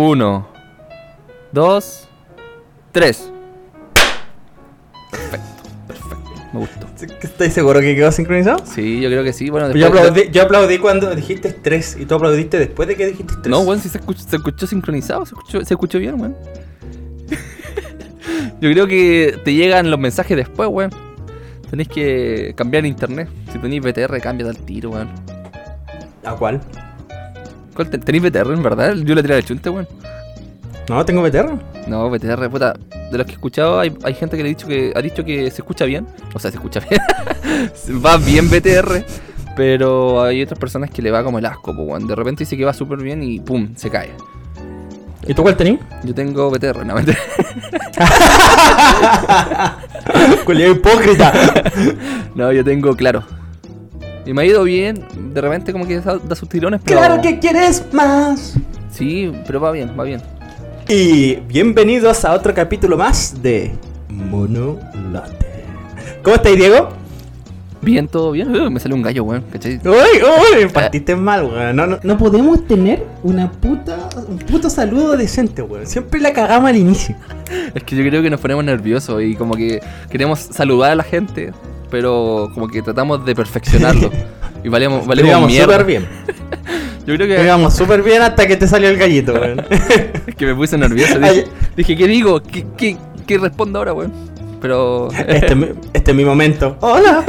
Uno, dos, tres. Perfecto, perfecto. Me gustó. ¿Estás seguro que quedó sincronizado? Sí, yo creo que sí. Bueno, Yo aplaudí, yo aplaudí cuando dijiste 3 y tú aplaudiste después de que dijiste 3. No, weón, si se escuchó, se escuchó sincronizado, se escuchó, se escuchó bien, weón. Yo creo que te llegan los mensajes después, weón. Tenéis que cambiar internet. Si tenéis BTR, cambia al tiro, weón. ¿A cuál? ¿Cuál te- ¿Tenéis BTR, en verdad? Yo le tiré al chunte, weón. No, tengo BTR. No, BTR, puta. De los que he escuchado, hay, hay gente que le ha dicho que ha dicho que se escucha bien. O sea, se escucha bien. va bien BTR. Pero hay otras personas que le va como el asco, weón. De repente dice que va súper bien y pum, se cae. ¿Y tú cuál tenías? Yo tengo BTR, no, mentira. Cualidad hipócrita. No, yo tengo claro. Y me ha ido bien. De repente como que da da sus tirones, pero... claro que quieres más. Sí, pero va bien, va bien. Y bienvenidos a otro capítulo más de Mono Latte. ¿Cómo estáis, Diego? Bien, todo bien. Uh, me salió un gallo, weón. ¿Cachai? Uy, uy, partiste mal, weón. No, no, no podemos tener una puta, un puto saludo decente, weón. Siempre la cagamos al inicio. Es que yo creo que nos ponemos nerviosos y como que queremos saludar a la gente, pero como que tratamos de perfeccionarlo. Y íbamos mierda. súper bien. Yo creo que, íbamos súper bien hasta que te salió el gallito, weón. es que me puse nervioso. Dije, dije, ¿qué digo? ¿Qué, qué, qué respondo ahora, weón? Pero... Este, es mi- este es mi momento. Hola.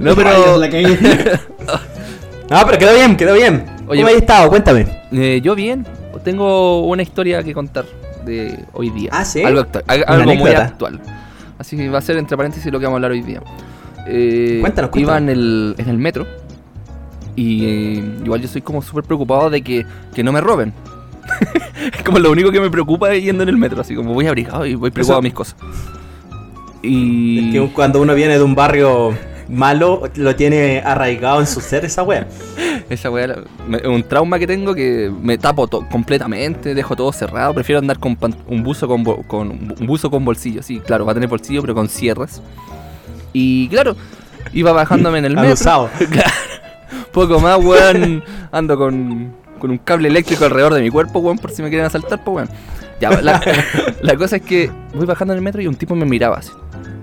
no, Ay, pero... No, pero quedó bien, quedó bien. Oye, ¿Cómo has estado? Cuéntame. Eh, yo bien, tengo una historia que contar de hoy día. Ah, ¿sí? Algo, actual, algo muy actual. Así que va a ser entre paréntesis lo que vamos a hablar hoy día. Eh, Cuéntanos, Iba cuéntanos. en el, en el metro y eh, igual yo soy como súper preocupado de que, que no me roben. es como lo único que me preocupa yendo en el metro, así como voy abrigado y voy preocupado Eso- a mis cosas. Y... Es que cuando uno viene de un barrio malo, lo tiene arraigado en su ser esa wea. Esa me- es un trauma que tengo que me tapo completamente, dejo todo cerrado. Prefiero andar con un buzo con, con un buzo con bolsillo, sí, claro, va a tener bolsillo, pero con cierres. Y claro, iba bajándome en el metro. Abusado. Claro. Poco más, weón. Ando con, con un cable eléctrico alrededor de mi cuerpo, weón, por si me quieren asaltar, pues weón. Ya, la, la cosa es que voy bajando en el metro y un tipo me miraba así,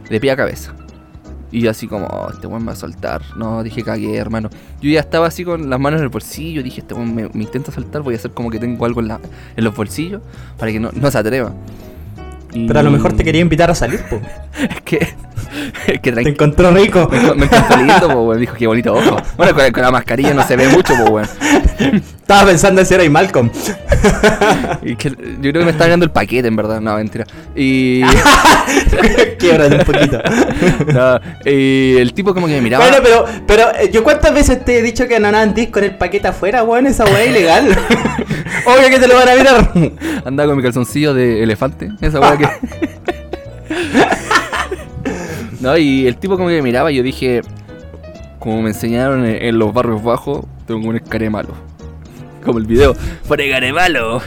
de pie a cabeza. Y yo así como, "Oh, este weón me va a soltar. No, dije cagué, hermano. Yo ya estaba así con las manos en el bolsillo. Dije, este weón me, me intenta saltar. Voy a hacer como que tengo algo en, la, en los bolsillos para que no, no se atreva. Y- Pero a lo mejor te quería invitar a salir, po. Es que, que Te encontró rico. me, me encontró lindo, po, weón. Dijo, qué bonito ojo. Bueno, con, con la mascarilla no se ve mucho, po, weón. Estaba pensando en ser ahí Malcolm. Y que- yo creo que me está ganando el paquete, en verdad. No, mentira. Y. Quiebrate un poquito. no, y el tipo como que me miraba. Bueno, pero, pero eh, yo cuántas veces te he dicho que no andís con el paquete afuera, weón, esa weá es ilegal. Obvio que te lo van a mirar. Andaba con mi calzoncillo de elefante. Esa weá que. No, y el tipo como que me miraba y yo dije. Como me enseñaron en, en los barrios bajos, tengo que poner care malo. Como el video, care malo.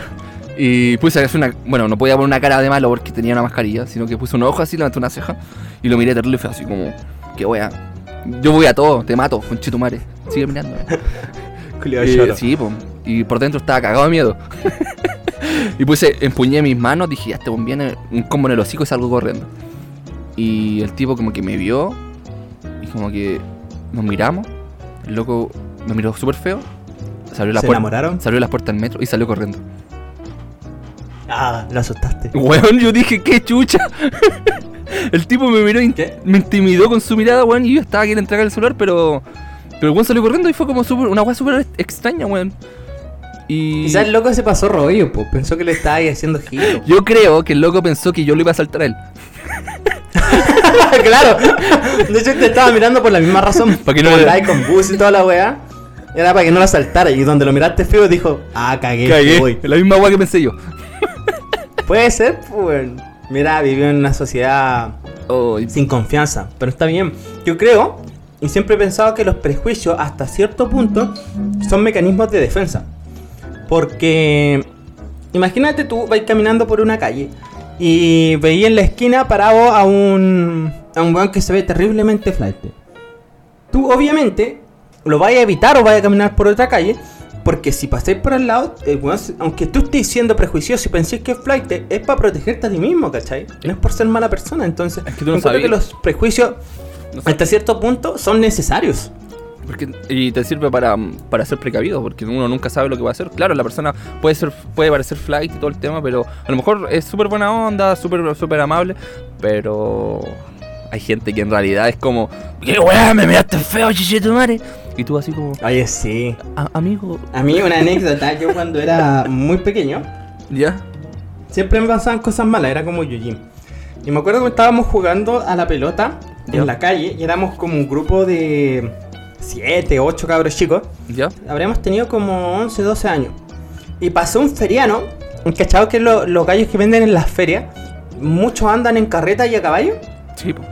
Y puse así una. Bueno, no podía poner una cara de malo porque tenía una mascarilla, sino que puse un ojo así, levanté una ceja y lo miré terrible y fue así como. Que wea. Yo voy a todo, te mato, con chitumare. Sigue mirando. Culiao Eh, sí, po. y por dentro estaba cagado de miedo. y puse, empuñé mis manos, dije, ya este buen viene, un combo en el hocico y salgo corriendo. Y el tipo como que me vio y como que nos miramos. El loco me miró súper feo. Se abrió la ¿Se puerta. enamoraron? Se abrió la puerta del metro y salió corriendo. Ah, lo asustaste. Weón, yo dije, qué chucha. el tipo me miró, y ¿Qué? me intimidó con su mirada, weón, y yo estaba queriendo entregar el celular, pero. Pero el weón salió corriendo y fue como súper- una weá súper extraña, weón. Y. Quizás el loco se pasó rollo, pues. Pensó que le estaba ahí haciendo giro. Yo creo que el loco pensó que yo lo iba a saltar a él. claro. De hecho, te estaba mirando por la misma razón. Pa' que no andaba ahí con bus y toda la weá. Era para que no la saltara. Y donde lo miraste feo, dijo: Ah, cagué. Cagué. voy". La misma weá que pensé yo. Puede ser, pues. Mira, vivió en una sociedad Oh, y- sin confianza. Pero está bien. Yo creo, y siempre he pensado que los prejuicios, hasta cierto punto, son mecanismos de defensa. Porque. Imagínate tú, vais caminando por una calle y veis en la esquina parado a un. a un weón que se ve terriblemente flight. Tú, obviamente, lo vais a evitar o vais a caminar por otra calle. Porque si pasáis por al lado, eh, aunque tú estés siendo prejuicioso y penséis que es flight, es para protegerte a ti mismo, ¿cachai? No es por ser mala persona. Entonces, Es que tú no encuentro que los prejuicios, No hasta cierto punto, son necesarios. Porque, y te sirve para, para ser precavido, porque uno nunca sabe lo que va a hacer. Claro, la persona puede ser puede parecer flight y todo el tema, pero a lo mejor es súper buena onda, súper súper amable, pero hay gente que en realidad es como, ¿qué weá? Me miraste feo, chichito madre. Y tú así como, Oye, sí. "A- amigo, A mí una anécdota, yo cuando era muy pequeño, ¿ya? siempre me pasaban cosas malas, era como Yujin. Y me acuerdo que estábamos jugando a la pelota Ya. en la calle y éramos como un grupo de 7, 8 cabros chicos. ¿Ya? Habríamos tenido como 11, 12 años. Y pasó un feriano, ¿cachado que lo- los gallos que venden en las ferias, muchos andan en carreta y a caballo? Sí, po.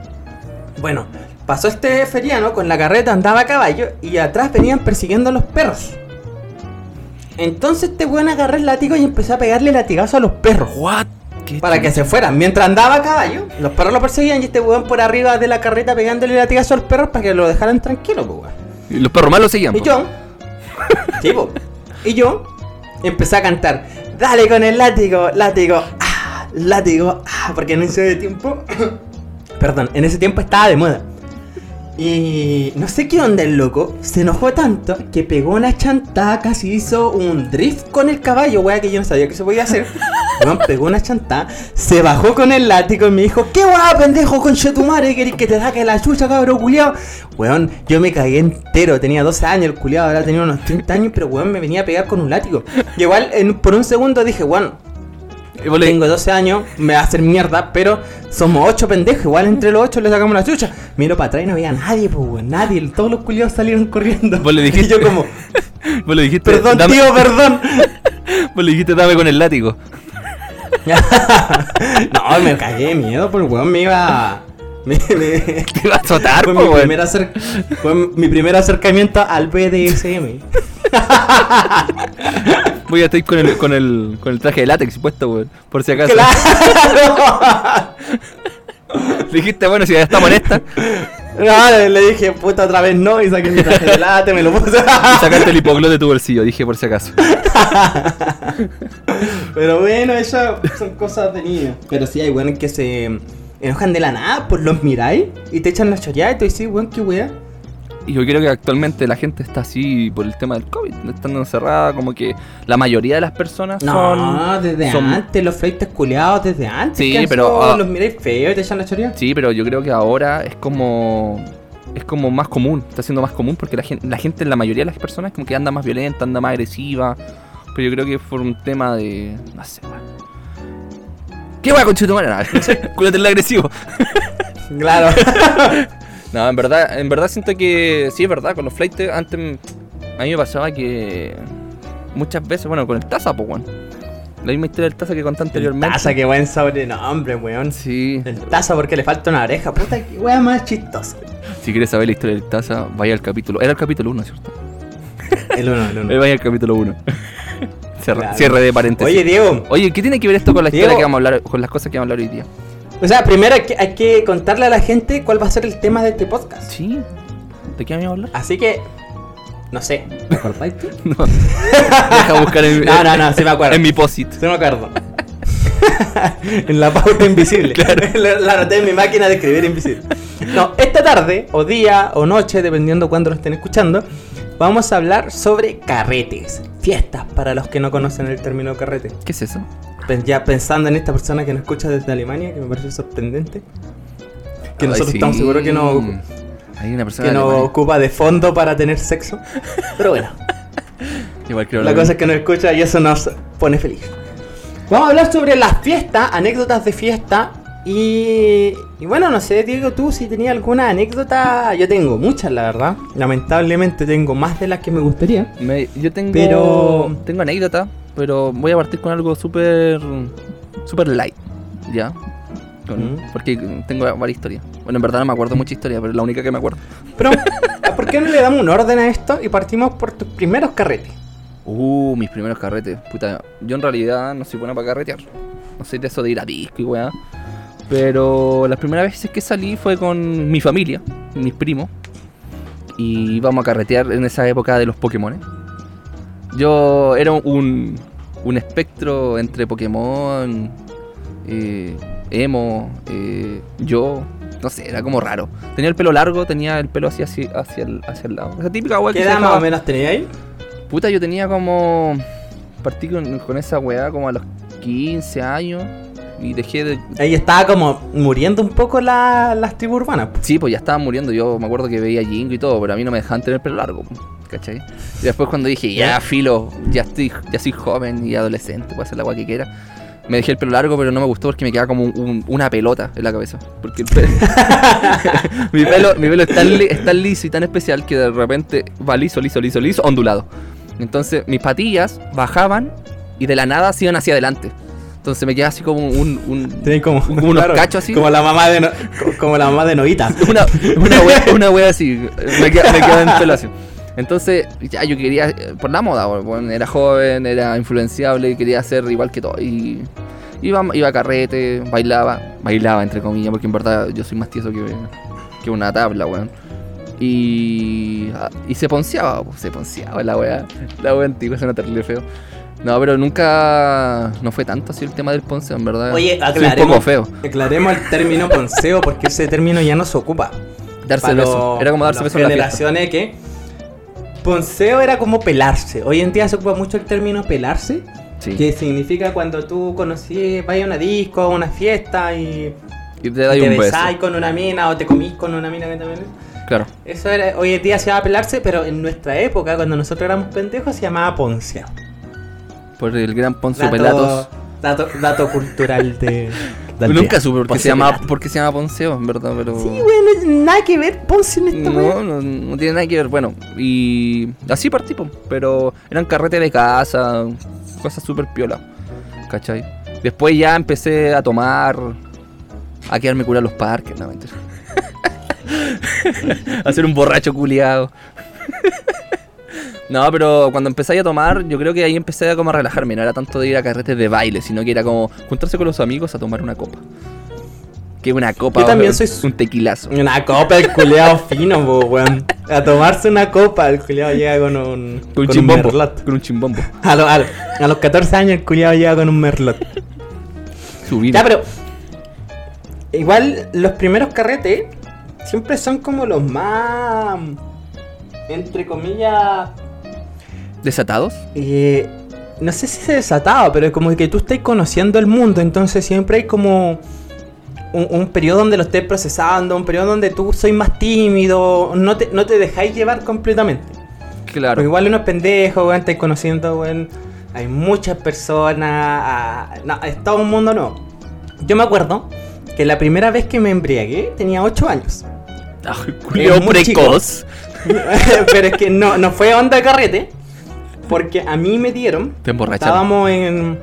Bueno, pasó este feriano con la carreta, andaba a caballo y atrás venían persiguiendo a los perros. Entonces este weón agarró el látigo y empezó a pegarle latigazo a los perros. Para que se fueran. Mientras andaba a caballo, los perros lo perseguían y este weón por arriba de la carreta pegándole latigazo a los perros para que lo dejaran tranquilo, pues weón. Y los perros malos seguían. Y po. yo, sí, po. y yo empecé a cantar, dale con el látigo, látigo, ah, látigo, ah, porque en ese tiempo, perdón, en ese tiempo estaba de moda. Y no sé qué onda el loco, se enojó tanto que pegó una chantada, casi hizo un drift con el caballo, wea, que yo no sabía que se podía hacer. Weón, pegó una chantada, se bajó con el látigo y me dijo, ¿qué weá, pendejo, conchetumare, querés que te saque la chucha, cabrón, culiao? Weón, yo me cagué entero, tenía 12 años el culiao, ahora tenía unos 30 años, pero weón me venía a pegar con un látigo. Y igual, en- por un segundo dije, weón, Y vos le- tengo 12 años, me va a hacer mierda, pero somos 8 pendejos, igual entre los 8 le sacamos la chucha. Miro para atrás y no había nadie, pues weón, nadie, todos los culiados salieron corriendo. Vos le Y dijiste- yo como, vos le dijiste, perdón dame- tío, perdón. Vos le dijiste, dame con el látigo. no, me cagué de miedo, pues weón me iba... Me, me- Te iba a azotar, fue, mi primer acer- fue mi primer acercamiento al BDSM. Voy a estar con el, con el, con el traje de látex puesto, weón. Por si acaso. ¡Claro! Le dijiste, bueno, si ya estamos en esta, No, le dije, puta, otra vez no, y saqué mi traje de late, me lo puse. y sacaste el hipoglós de tu bolsillo, dije por si acaso. Pero bueno, esas son cosas de niños. Pero sí hay weones que se enojan de la nada, pues los miráis y te echan la chollada y tú dices, weón, qué wea. Y yo creo que actualmente la gente está así por el tema del COVID, estando encerrada, como que la mayoría de las personas No, son... desde son- antes, los fleites culeados, desde antes. Sí, que pero, los miráis feo y te echan la chollada. Sí, pero yo creo que ahora es como... Es como más común, está siendo más común porque la gente, la gente, la mayoría de las personas como que anda más violenta, anda más agresiva. Pero yo creo que por un tema de... No sé. ¿Qué weá con Chutumara? No, cuídate el agresivo. Claro. No, en verdad, en verdad siento que sí es verdad, con los flights antes a mí me pasaba que muchas veces, bueno, con el taza, pues weón. La misma historia del taza que conté anteriormente. Taza, qué buen sobrenombre, weón. Sí. El taza porque le falta una oreja. Puta, qué wea más chistosa. Si quieres saber la historia del taza, vaya al capítulo. Era el capítulo 1, ¿cierto? El uno, el Eh, uno. Vaya al capítulo 1. Cierre, Claro. cierre de paréntesis. Oye, Diego. Oye, ¿qué tiene que ver esto con la historia que vamos a hablar, con las cosas que vamos a hablar hoy día? O sea, primero hay que, hay que contarle a la gente cuál va a ser el tema de este podcast. Sí. ¿De qué vamos a hablar? Así que, no sé. ¿Te acordáis tú? No. Deja buscar en, No, no, no, sí me acuerdo. en mi posit. Sí me acuerdo. en la pauta invisible. La, la anoté en mi máquina de escribir invisible. No, esta tarde, o día, o noche, dependiendo cuándo lo estén escuchando, vamos a hablar sobre carretes. Fiestas, para los que no conocen el término carrete. ¿Qué es eso? Ya pensando en esta persona que nos escucha desde Alemania, que me parece sorprendente. Que Ay, nosotros sí. estamos seguros que no, Hay una persona que no ocupa de fondo para tener sexo. Pero bueno. Igual creo La cosa es que nos escucha y eso nos pone feliz. Vamos a hablar sobre las fiestas, anécdotas de fiesta. Y, y bueno, no sé, Diego, tú si tenías alguna anécdota. Yo tengo muchas, la verdad. Lamentablemente tengo más de las que me gustaría. Me- yo tengo, Pero- tengo anécdota, pero voy a partir con algo súper súper light, ¿ya? Con- Mm. Porque tengo varias historias. Bueno, en verdad no me acuerdo mucha historia, pero es la única que me acuerdo. Pero, ¿por qué no le damos un orden a esto y partimos por tus primeros carretes? Uh, mis primeros carretes. Puta, yo en realidad no soy bueno para carretear. No soy de eso de ir a disco y weá. Pero las primeras veces que salí fue con mi familia, mis primos. Y íbamos a carretear en esa época de los Pokémon. Yo era un, un espectro entre Pokémon, eh, emo, eh, yo, no sé, era como raro. Tenía el pelo largo, tenía el pelo así hacia, hacia, el, hacia el lado. Esa típica weá que ¿Qué edad más o menos tenía ahí? Puta, yo tenía como. Partí con, con esa weá como a los 15 años y dejé de. Ahí estaba como muriendo un poco la- las tribus urbanas. Sí, pues ya estaba muriendo. Yo me acuerdo que veía Jingo y todo, pero a mí no me dejaban tener el pelo largo, ¿cachai? Y después cuando dije, ya, filo, ya estoy ya soy joven y adolescente, puedo hacer la weá que quiera. Me dejé el pelo largo, pero no me gustó porque me quedaba como un- un- una pelota en la cabeza. Porque el pelo. mi pelo, mi pelo es, tan li- es tan liso y tan especial que de repente va liso, liso, liso, liso, ondulado. Entonces mis patillas bajaban y de la nada se iban hacia adelante. Entonces me quedaba así como un. un- como Como unos cachos así. Como la mamá de no- co- como la mamá de Novita. una, una, wea, una wea así. Me queda, me queda en pelo así. Entonces, ya yo quería, por la moda, bueno, era joven, era influenciable quería ser igual que todo. Y iba, iba a carrete, bailaba, bailaba entre comillas, porque en verdad yo soy más tieso que, que una tabla, weón. Y, ah, y se ponceaba, po, se ponceaba la wea. La wea antigua suena terrible feo. No, pero nunca, no fue tanto así el tema del ponceo, en verdad. Oye, Soy un aclaremos, poco feo. aclaremos el término ponceo porque ese término ya no se ocupa. Darse Para beso. los- Era como darse las beso en la generaciones que ponceo era como pelarse. Hoy en día se ocupa mucho el término pelarse, Sí. que significa cuando tú conocí, vas a una disco, a una fiesta y Y te da te un beso. con una mina o te comís con una mina que también Claro. Eso era, hoy en día se llama pelarse, pero en nuestra época, cuando nosotros éramos pendejos, se llamaba ponceado. Por el gran Poncio Dato, Pelatos. dato, dato cultural de. Nunca supe por qué Poncio se llama, Pelato. por qué se llama Ponceo, en verdad, pero. Sí, güey, no- nada que ver Ponce en esta No, no, no tiene nada que ver. Bueno, y así partí, pero eran carretes de casa, cosas súper piola, ¿cachai? Después ya empecé a tomar, a quedarme curado en los parques, no mentira. a ser un borracho culiado. No, pero cuando empecé a tomar, yo creo que ahí empecé a como a relajarme. No era tanto de ir a carretes de baile, sino que era como juntarse con los amigos a tomar una copa. Que una copa, Yo también soy- un tequilazo. Una copa, el culeado fino, po, weón. A tomarse una copa, el culeado llega con un. Con un chimbombo. merlot. Con un chimbombo. A, lo- a lo- a los 14 años, el culeado llega con un merlot. Su vino. Ya, pero. Igual, los primeros carretes siempre son como los más. Entre comillas. ¿Desatados? eh, no sé si se desataba, pero es como que tú estás conociendo el mundo, entonces siempre hay como un, un periodo donde lo estés procesando, un periodo donde tú sois más tímido, no te, no te dejáis llevar completamente. Claro. Porque igual uno es pendejo, weón, estáis conociendo, weón, hay muchas personas, ah, no, es todo un mundo nuevo. Yo me acuerdo que la primera vez que me embriagué tenía 8 años. Chico. precoz. pero es que no, no fue onda de carrete, porque a mí me dieron Te emborracharon. Estábamos en.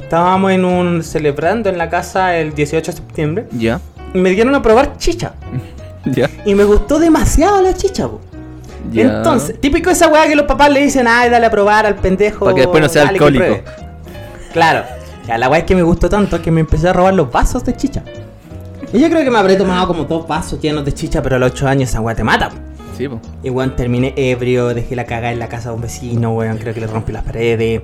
Estábamos en un. celebrando en la casa el 18 de septiembre. Ya, Y me dieron a probar chicha. ya, Y me gustó demasiado la chicha, po. ya. Entonces, típico esa weá que los papás le dicen, ay, dale a probar al pendejo. Para que después no sea alcohólico. pruebe". Claro. Ya, la weá es que me gustó tanto que me empecé a robar los vasos de chicha. Y yo creo que me habré tomado como dos vasos llenos de chicha, pero a los 8 años esa weá te mata. po. Sí, po. Y weón, terminé ebrio, dejé la cagada en la casa de un vecino, weón, creo que le rompí las paredes.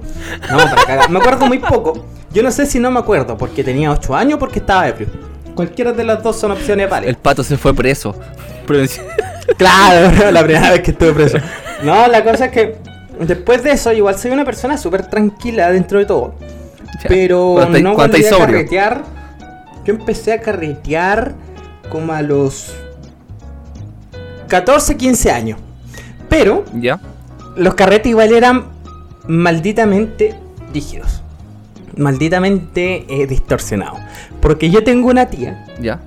No, para cagar. Me acuerdo muy poco. Yo no sé si no me acuerdo, porque tenía 8 años o porque estaba ebrio. Cualquiera de las dos son opciones El válidas. pato se fue preso. Claro, la primera vez que estuve preso. No, la cosa es que después de eso, igual soy una persona súper tranquila dentro de todo. Ya. Pero Cuando no volví a sobrio. carretear. Yo empecé a carretear como a los 14, 15 años. Pero Ya, los carretes igual eran malditamente rígidos. Malditamente eh, distorsionados. Porque yo tengo una tía ya.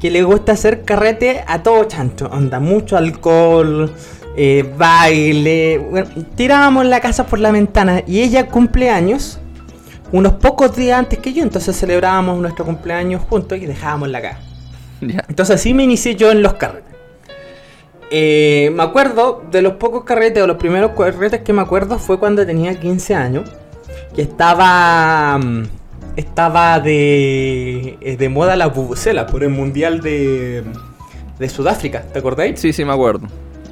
que le gusta hacer carrete a todo chancho. Anda mucho alcohol, eh, baile. Bueno, tirábamos la casa por la ventana y ella cumple años unos pocos días antes que yo. Entonces celebrábamos nuestro cumpleaños juntos y dejábamos la casa. Ya. Entonces así me inicié yo en los carretes. Eh, me acuerdo de los pocos carretes o los primeros carretes que me acuerdo fue cuando tenía 15 años. Que estaba. mm, Estaba de. eh, de moda la bubucela por el mundial de. de Sudáfrica, ¿te acordáis? Sí, sí, me acuerdo.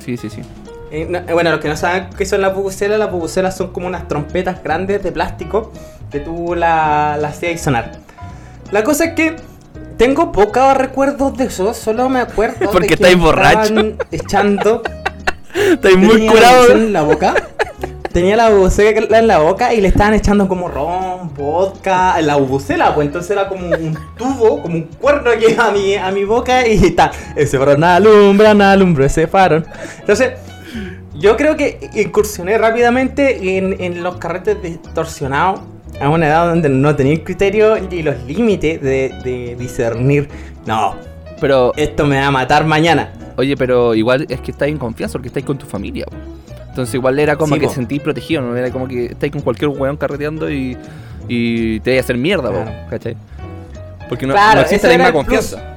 Sí, sí, sí. eh, no- bueno, los que no saben qué son las bubucelas, las bubucelas son como unas trompetas grandes de plástico que tú la- las hacías sonar. La cosa es que tengo pocos recuerdos de eso, solo me acuerdo Porque de que estáis borracho. echando Estoy muy curado. en la boca. Tenía la bubucela en la boca y le estaban echando como ron, vodka, la bubucela, pues entonces era como un tubo, como un cuerno que iba a mi, a mi boca y tal. Ese farol alumbra, alumbra ese farol. Entonces, yo creo que incursioné rápidamente en, en los carretes distorsionados a una edad donde no tenía el criterio y los límites de, de discernir. No, Pero, esto me va a matar mañana. oye, pero igual es que estáis en confianza porque estáis con tu familia. po. Entonces igual era como Sí, que po. sentís protegido, no era como que estáis con cualquier weón carreteando y, y te vaya a hacer mierda, po, Claro. ¿cachai? Porque no, Claro, no existe la misma confianza.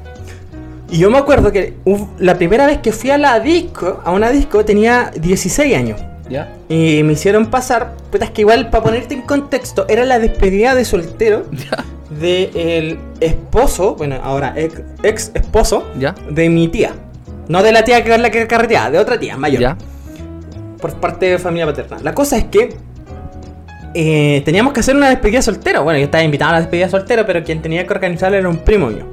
Y yo me acuerdo que la primera vez que fui a la disco, a una disco, tenía 16 años. ¿Ya? Y me hicieron pasar, puta, es que igual, para ponerte en contexto, era la despedida de soltero del esposo, bueno, ahora ex, ex esposo, ¿Ya? de mi tía. No de la tía que es la que carreteaba, de otra tía, mayor. ¿Ya? Por parte de familia paterna. La cosa es que eh, teníamos que hacer una despedida soltero. Bueno, yo estaba invitado a la despedida soltero, pero quien tenía que organizarla era un primo mío.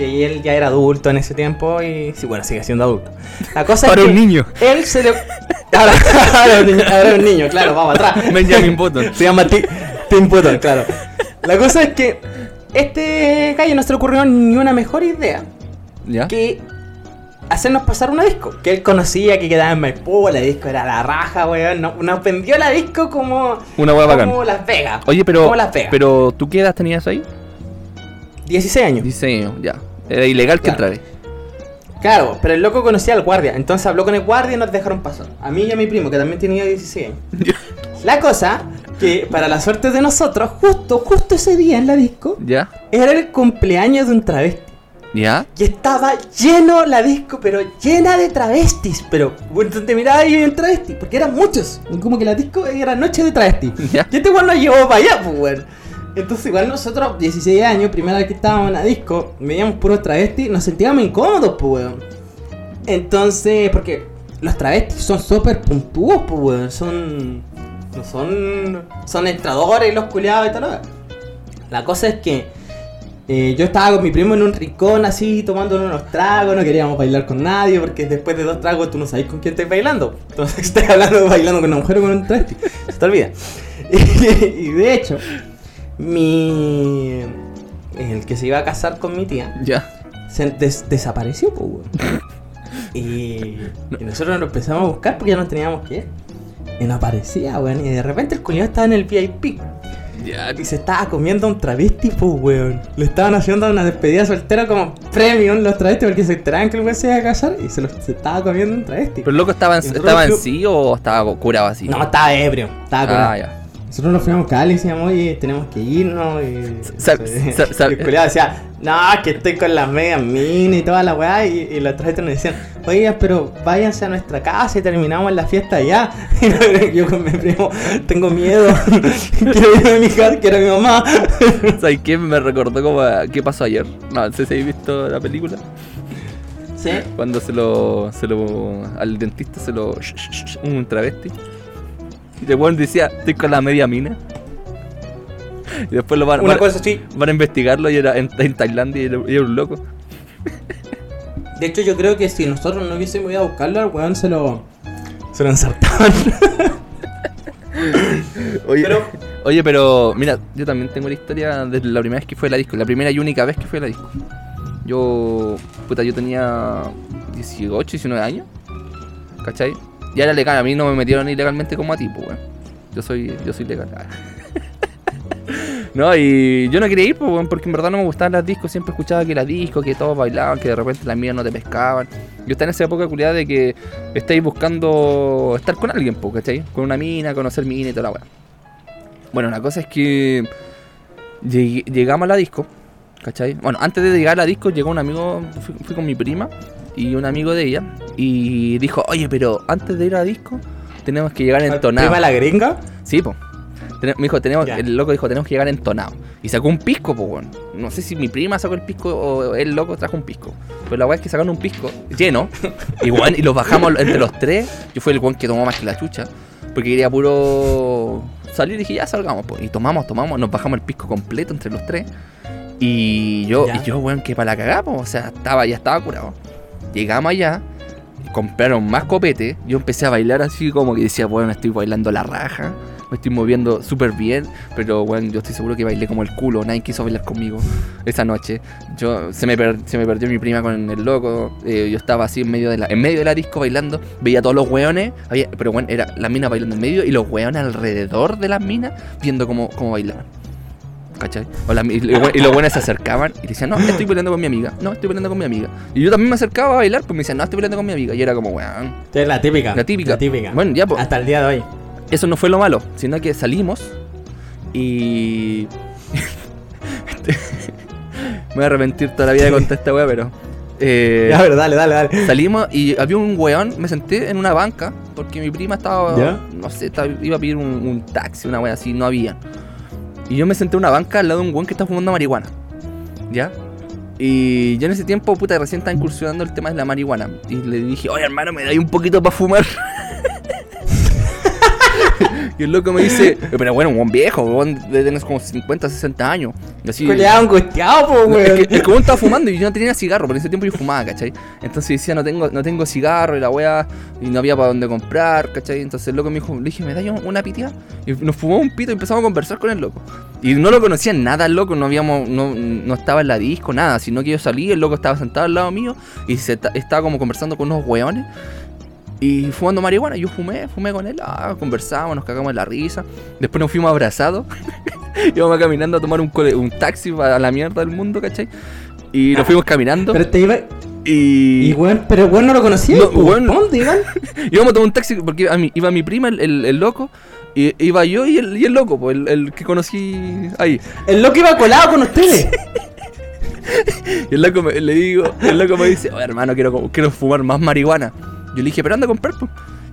Que él ya era adulto en ese tiempo y sí, bueno, sigue siendo adulto. La cosa Ahora es que un niño. Él se le... Ahora, ahora un niño, ahora un niño, claro, vamos atrás. Benjamin Button. Se llama Ti- Tim Button, claro. La cosa es que este gallo no se le ocurrió ni una mejor idea ¿Ya? que hacernos pasar una disco. Que él conocía que quedaba en Maipú, la disco era la raja, weón. No- Nos vendió la disco como, Una hueá bacán. como Las Vegas. Oye, pero, Como Las Vegas. pero ¿tú qué edad tenías ahí? 16 años. 16 años, ya. Era ilegal que Claro. entrara. Claro, pero el loco conocía al guardia. Entonces habló con el guardia y nos dejaron pasar. A mí y a mi primo, que también tenía 16 años. La cosa, que para la suerte de nosotros, justo, justo ese día en la disco, ¿Ya? era el cumpleaños de un travesti. ¿Ya? Y estaba lleno la disco, pero llena de travestis. Pero, bueno, te miraba y había un travesti, porque eran muchos. Como que la disco era noche de travesti. ¿Ya? Y este igual nos llevó para allá, pues, weón. Entonces, igual nosotros, 16 años, primera vez que estábamos en la disco, veíamos puros travestis, nos sentíamos incómodos, pues, weón. Entonces, porque los travestis son súper puntúos, pues, weón. Son. No son. Son entradores los culiados y tal. La cosa es que. eh, yo estaba con mi primo en un rincón así, tomando unos tragos, no queríamos bailar con nadie, porque después de dos tragos tú no sabes con quién estás bailando. Entonces estás hablando bailando con una mujer o con un travesti. Se te olvida. y de hecho, mi. El que se iba a casar con mi tía ¿Ya? se des- desapareció, pues, weón. Y, y nosotros nos empezamos a buscar porque ya no teníamos que ir. Y no aparecía, weón. Y de repente el culiado estaba en el VIP. Ya. Y se estaba comiendo un travesti, pues, weón. Le estaban haciendo una despedida soltera como premium los travestis porque se enteraban que el weón se iba a casar y se, lo, se estaba comiendo un travesti. ¿Pero el loco estaba en, estaba en sí o estaba curado así? No, estaba ebrio. Estaba curado. Ah, ya. Nosotros nos fuimos a Cali y decíamos, oye, tenemos que irnos. Y, el culiao decía, no, que estoy con las medias mini y toda la weá. Y, y los tres nos decían, oye, pero váyanse a nuestra casa y terminamos la fiesta allá. Y yo con mi primo, tengo miedo. quiero irme a mi casa, quiero a mi mamá. ¿Sabes qué? Me recordó como a- qué pasó ayer. No, no sé si habéis visto la película. sí. Cuando se lo, se lo. Al dentista se lo. Un travesti. Y el weón decía, estoy con la media mina. Y después lo van, Una van- cosa así. van a investigarlo y era en, en Tailandia y era, y era un loco. De hecho, yo creo que si nosotros no hubiésemos ido a buscarlo, al weón se lo. Se lo ensartaban. Oye, Pero- oye, pero mira, yo también tengo la historia de la primera vez que fue a la disco, la primera y única vez que fui a la disco. Yo, puta, yo tenía 18, 19 años, ¿cachai? Y era legal, a mí no me metieron ilegalmente como a ti, pues. Yo soy, yo soy legal. no, y yo no quería ir, pues, weón, porque en verdad no me gustaban las discos, siempre escuchaba que las discos, que todos bailaban, que de repente las mías no te pescaban. Yo estaba en esa época culiada de que estáis buscando estar con alguien, pues, ¿cachai? Con una mina, conocer mina y toda la weá. Bueno, la cosa es que llegamos a la disco, ¿cachai? Bueno, antes de llegar a la disco llegó un amigo, fui con mi prima y un amigo de ella y dijo, oye, pero antes de ir a disco tenemos que llegar entonados. ¿Prima la gringa? Sí, po. Tene- Me dijo, tenemos, el loco dijo, tenemos que llegar entonados. Y sacó un pisco, pues, weón. no sé si mi prima sacó el pisco o el loco trajo un pisco. Pero la weá es que sacaron un pisco lleno. y, weón, y los bajamos entre los tres. Yo fui el weón que tomó más que la chucha. Porque quería puro salir y dije, ya salgamos. pues. Y tomamos, tomamos, nos bajamos el pisco completo entre los tres. Y yo, y yo weón, que para la cagada, pues, o sea, estaba, ya estaba curado. Llegamos allá, compraron más copete. Yo empecé a bailar así como que decía, bueno, estoy bailando la raja. Me estoy moviendo súper bien. Pero bueno, yo estoy seguro que bailé como el culo. Nadie quiso bailar conmigo esa noche. Yo se me, per- se me perdió mi prima con el loco. eh, yo estaba así en medio de la, en medio disco bailando. Veía todos los weones. había- pero bueno, era la mina bailando en medio y los weones alrededor de las minas viendo cómo, cómo bailaban. ¿Cachai? O la- y, lo- y los buenos se acercaban y decían, no, estoy bailando con mi amiga, no, estoy bailando con mi amiga. Y yo también me acercaba a bailar, pues me decían, no, estoy bailando con mi amiga. Y era como, weón. Es la típica. La típica. La típica. Bueno, ya, pues. Hasta el día de hoy. Eso no fue lo malo, sino que salimos y. Me voy a arrepentir toda la vida de contar esta weá, pero. eh, Ya, pero dale, dale, dale. salimos y había un weón, me senté en una banca porque mi prima estaba, ¿Ya? no sé, estaba- iba a pedir un, un taxi, una wea así, no había. Y yo me senté en una banca al lado de un weón que estaba fumando marihuana, ¿ya? Y yo en ese tiempo, puta, recién estaba incursionando el tema de la marihuana. Y le dije, oye hermano, me da un poquito para fumar. y el loco me dice, pero bueno, un buen viejo, weón, de tener como 50, 60 años. Y así, Culeado angustiado, po, no, weón. es que el chabón estaba fumando y yo no tenía cigarro, pero en ese tiempo yo fumaba, ¿cachai? Entonces decía, no tengo, no tengo cigarro y la wea, y no había para dónde comprar, ¿cachai? Entonces el loco me dijo, le dije, ¿me da yo una pitia? Y nos fumamos un pito y empezamos a conversar con el loco. Y no lo conocía nada el loco, no habíamos, no, no estaba en la disco, nada, sino que yo salí, el loco estaba sentado al lado mío y se ta- estaba como conversando con unos weones. Y fumando marihuana, yo fumé, fumé con él, ah, conversamos, nos cagamos en la risa. Después nos fuimos abrazados. Íbamos caminando a tomar un, cole- un taxi para la mierda del mundo, ¿cachai? Y nos fuimos caminando. Pero te iba. y Y weón, pero weón no lo conocía. No, po. weón. ¿Dónde iban? íbamos a tomar un taxi porque iba mi, iba mi prima, el, el- el loco. Y iba yo y el, y el loco, pues, el, el que conocí ahí. El loco iba colado con ustedes. Y el loco me, le digo, el loco me dice, oye hermano, quiero, quiero fumar más marihuana. Yo le dije, pero anda a comprar, pues.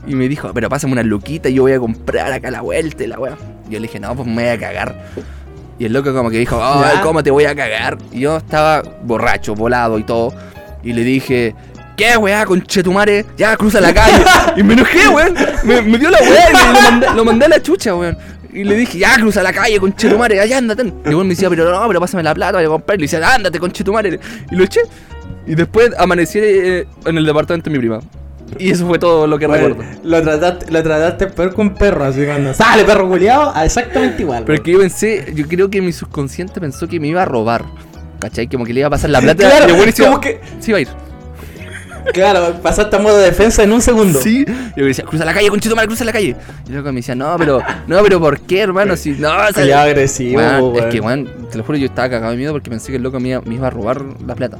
Y me dijo, pero pásame una luquita y yo voy a comprar acá la vuelta y la weá. Yo le dije, no, pues me voy a cagar. Y el loco como que dijo, oh. ¿cómo te voy a cagar? Y yo estaba borracho, volado y todo. Y le dije, ¿qué weá, conchetumare? Ya, cruza la calle. y me enojé, weón. Me, me dio la weá y lo, mandé, lo mandé a la chucha, weón. Y le dije, ya, cruza la calle, conchetumare, allá ándate. Y weón me decía, pero no, pero pásame la plata, voy a comprar. Y le decía, ándate, conchetumare. Y lo eché. Y después amanecí eh, en el departamento de mi prima. Y eso fue todo lo que Bueno, recuerdo. lo, trataste, lo trataste peor que un perro, así cuando sale perro culiado, exactamente igual. Pero es que yo pensé, yo creo que mi subconsciente pensó que me iba a robar. ¿Cachai? Como que le iba a pasar la plata. Claro, y iba- como que- Se iba a ir. Claro, pasaste a modo de defensa en un segundo. Sí. Yo decía, cruza la calle, conchito madre, cruza la calle. Y luego me decía, no, pero, no, pero ¿por qué, hermano? Si, no, o sea, agresivo. Es que, weón, te lo juro, yo estaba cagado de miedo porque pensé que el loco me iba, me iba a robar la plata.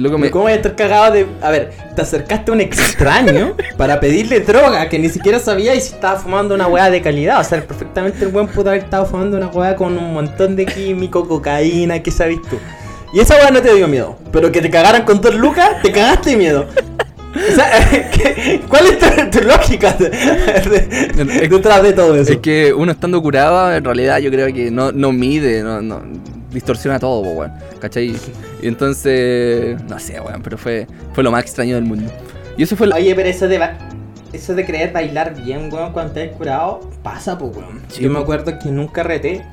Porque me. ¿Cómo voy a estar cagado de.? A ver, te acercaste a un extraño para pedirle droga que ni siquiera sabía y si estaba fumando una weá de calidad. O sea, perfectamente el buen puto haber estado fumando una weá con un montón de químico, cocaína, ¿qué sabes tú? Y esa weá no te dio miedo. Pero que te cagaran con dos lucas, te cagaste de miedo. O sea, ¿qué- ¿cuál es tu, tu lógica de- de- detrás de todo eso? Es que uno estando curado, en realidad yo creo que no, no mide, no, no distorsiona todo, po, weón. ¿Cachai? Y entonces, no sé, weón, pero fue, fue lo más extraño del mundo. Y eso fue lo... Oye, pero eso de ba- eso de creer bailar bien, weón, cuando estás curado, pasa, pues, weón. Sí, Yo me po. acuerdo que en un carrete,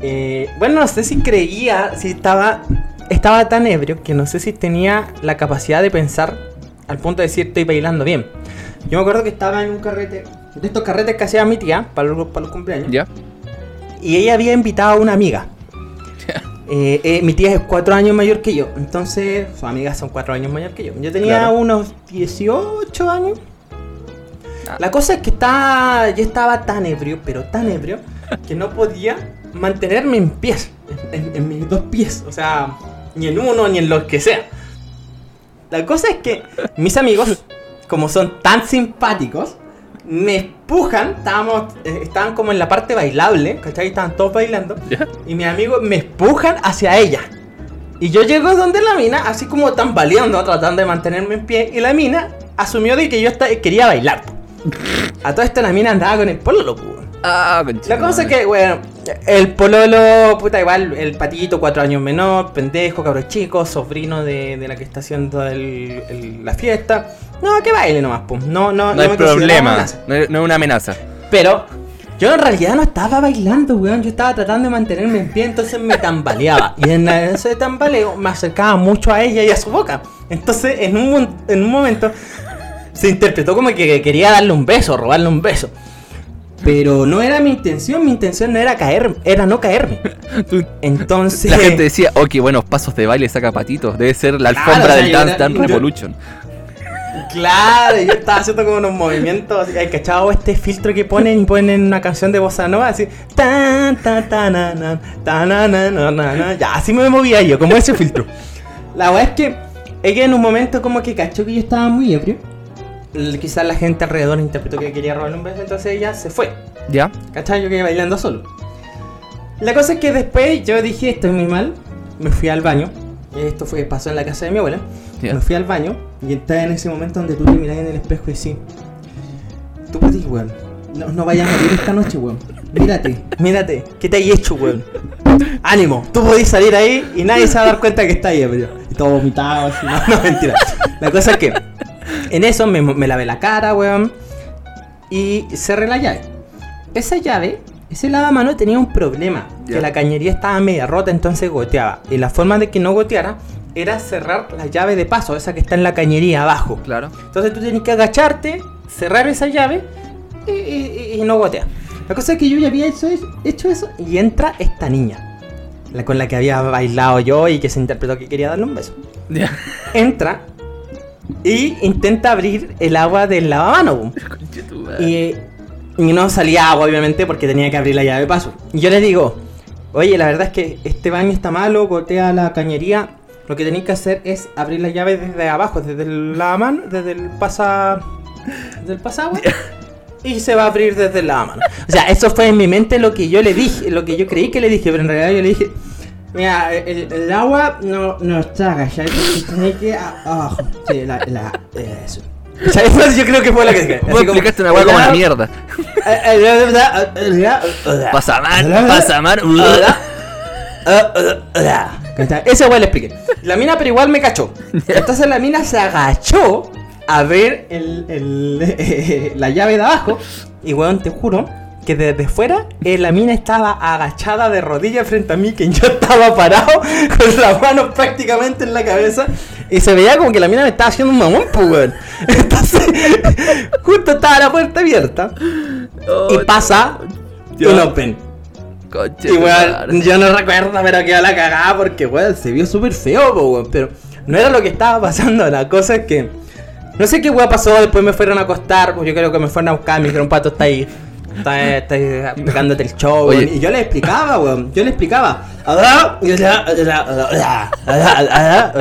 eh, bueno, no sé si creía, si estaba, estaba tan ebrio que no sé si tenía la capacidad de pensar al punto de decir estoy bailando bien. Yo me acuerdo que estaba en un carrete, de estos carretes que hacía mi tía para los, para los cumpleaños, ¿Ya? y ella había invitado a una amiga. Eh, eh, mi tía es cuatro años mayor que yo, entonces sus amigas son cuatro años mayor que yo. Yo tenía Claro. unos 18 años. Ah. La cosa es que estaba, yo estaba tan ebrio, pero tan ebrio, que no podía mantenerme en pies, en, en- en mis dos pies, o sea, ni en uno ni en lo que sea. La cosa es que mis amigos, como son tan simpáticos, me empujan, estábamos, eh, estaban como en la parte bailable, ¿cachai? Estaban todos bailando, y mis amigos me empujan hacia ella. Y yo llego donde la mina, así como tambaleando, tratando de mantenerme en pie, y la mina asumió de que yo quería bailar. A toda esta la mina andaba con el pololo, po, weón. Ah, La cosa es que, bueno, El pololo, puta, igual, el patito, cuatro años menor, pendejo, cabro chico, sobrino de, de la que está haciendo el- el- la fiesta. No, que baile nomás, pues. No, no, No hay me consideraba problema. No es no es una amenaza. Pero yo en realidad no estaba bailando, weón. Yo estaba tratando de mantenerme en pie, entonces me tambaleaba. Y en ese tambaleo me acercaba mucho a ella y a su boca. Entonces, en un, en un momento, se interpretó como que quería darle un beso, robarle un beso. Pero no era mi intención, mi intención no era caer, era no caerme. Entonces. La gente decía, qué buenos pasos de baile saca patitos. Debe ser la Claro, alfombra o sea, del Dance era- Dance yo- Revolution. Claro, yo estaba haciendo como unos movimientos, así, ¿hay cachado este filtro que ponen y ponen una canción de bossa nova? Así, tan, tan, tan, tan, ya, así me movía yo, como ese filtro. La verdad es que ella en un momento como que cachó que yo estaba muy ebrio. Quizás la gente alrededor interpretó que quería robarle un beso, entonces ella se fue. ¿Ya? ¿Cachai? Yo quedé bailando solo. La cosa es que después yo dije, esto es muy mal, me fui al baño. Esto fue, pasó en la casa de mi abuela. Ya. Me fui al baño y estaba en ese momento donde tú te mirás en el espejo y decís, tú puedes, weón, no, no vayas a morir esta noche, weón. Mírate, mírate, ¿qué te hay hecho, weón? Ánimo, tú podés salir ahí y nadie se va a dar cuenta que está ahí, pero y todo vomitado, así, no, no, mentira. La cosa es que en eso me, me lavé la cara, weón, y cerré la llave. Esa llave, ese lavamano tenía un problema, que la cañería estaba media rota, entonces goteaba. Y la forma de que no goteara era cerrar la llave de paso, esa que está en la cañería abajo. Claro. Entonces tú tienes que agacharte, cerrar esa llave y, y- y no gotea. La cosa es que yo ya había hecho, eso- hecho eso y entra esta niña, la con la que había bailado yo y que se interpretó que quería darle un beso. Ya. Entra y intenta abrir el agua del lavamanos. Y, y no salía agua, obviamente, porque tenía que abrir la llave de paso. Y yo le digo, oye, la verdad es que este baño está malo, gotea la cañería. Lo que tenéis que hacer es abrir la llave desde abajo, desde el lavamano, desde el pasa... Desde el pasagua. Y se va a abrir desde el lavamano. O sea, eso fue en mi mente lo que yo le dije, lo que yo creí que le dije, pero en realidad yo le dije... Mira, el, el agua no, no está agachada, tiene que abajo. Sí, la... la eso. O sea, eso yo creo que fue la que dije. Vos explicaste una weá como la mierda. Pasa mal, pasa mal. ¿Cachai? Esa weá le expliqué. La mina, pero igual me cachó. Entonces la mina se agachó a ver el, el- la llave de abajo. Y weón, te juro que desde fuera eh, la mina estaba agachada de rodillas frente a mí, que yo estaba parado con las manos prácticamente en la cabeza. Y se veía como que la mina me estaba haciendo un mamón, pues weón. Entonces, justo estaba la puerta abierta. Y pasa Ya. un open. Conche Y weón, yo no recuerdo, pero quedó la cagada porque weón, se vio súper feo, po, weón. Pero no era lo que estaba pasando, la cosa es que. No sé qué weón pasó, después me fueron a acostar, pues yo creo que me fueron a buscar, me dijeron, pato, está ahí. Está, pegándote el show, Oye. weón. Y yo le explicaba, weón. Yo le explicaba. "Ah, y decía, "Ah, ah, ah, ah,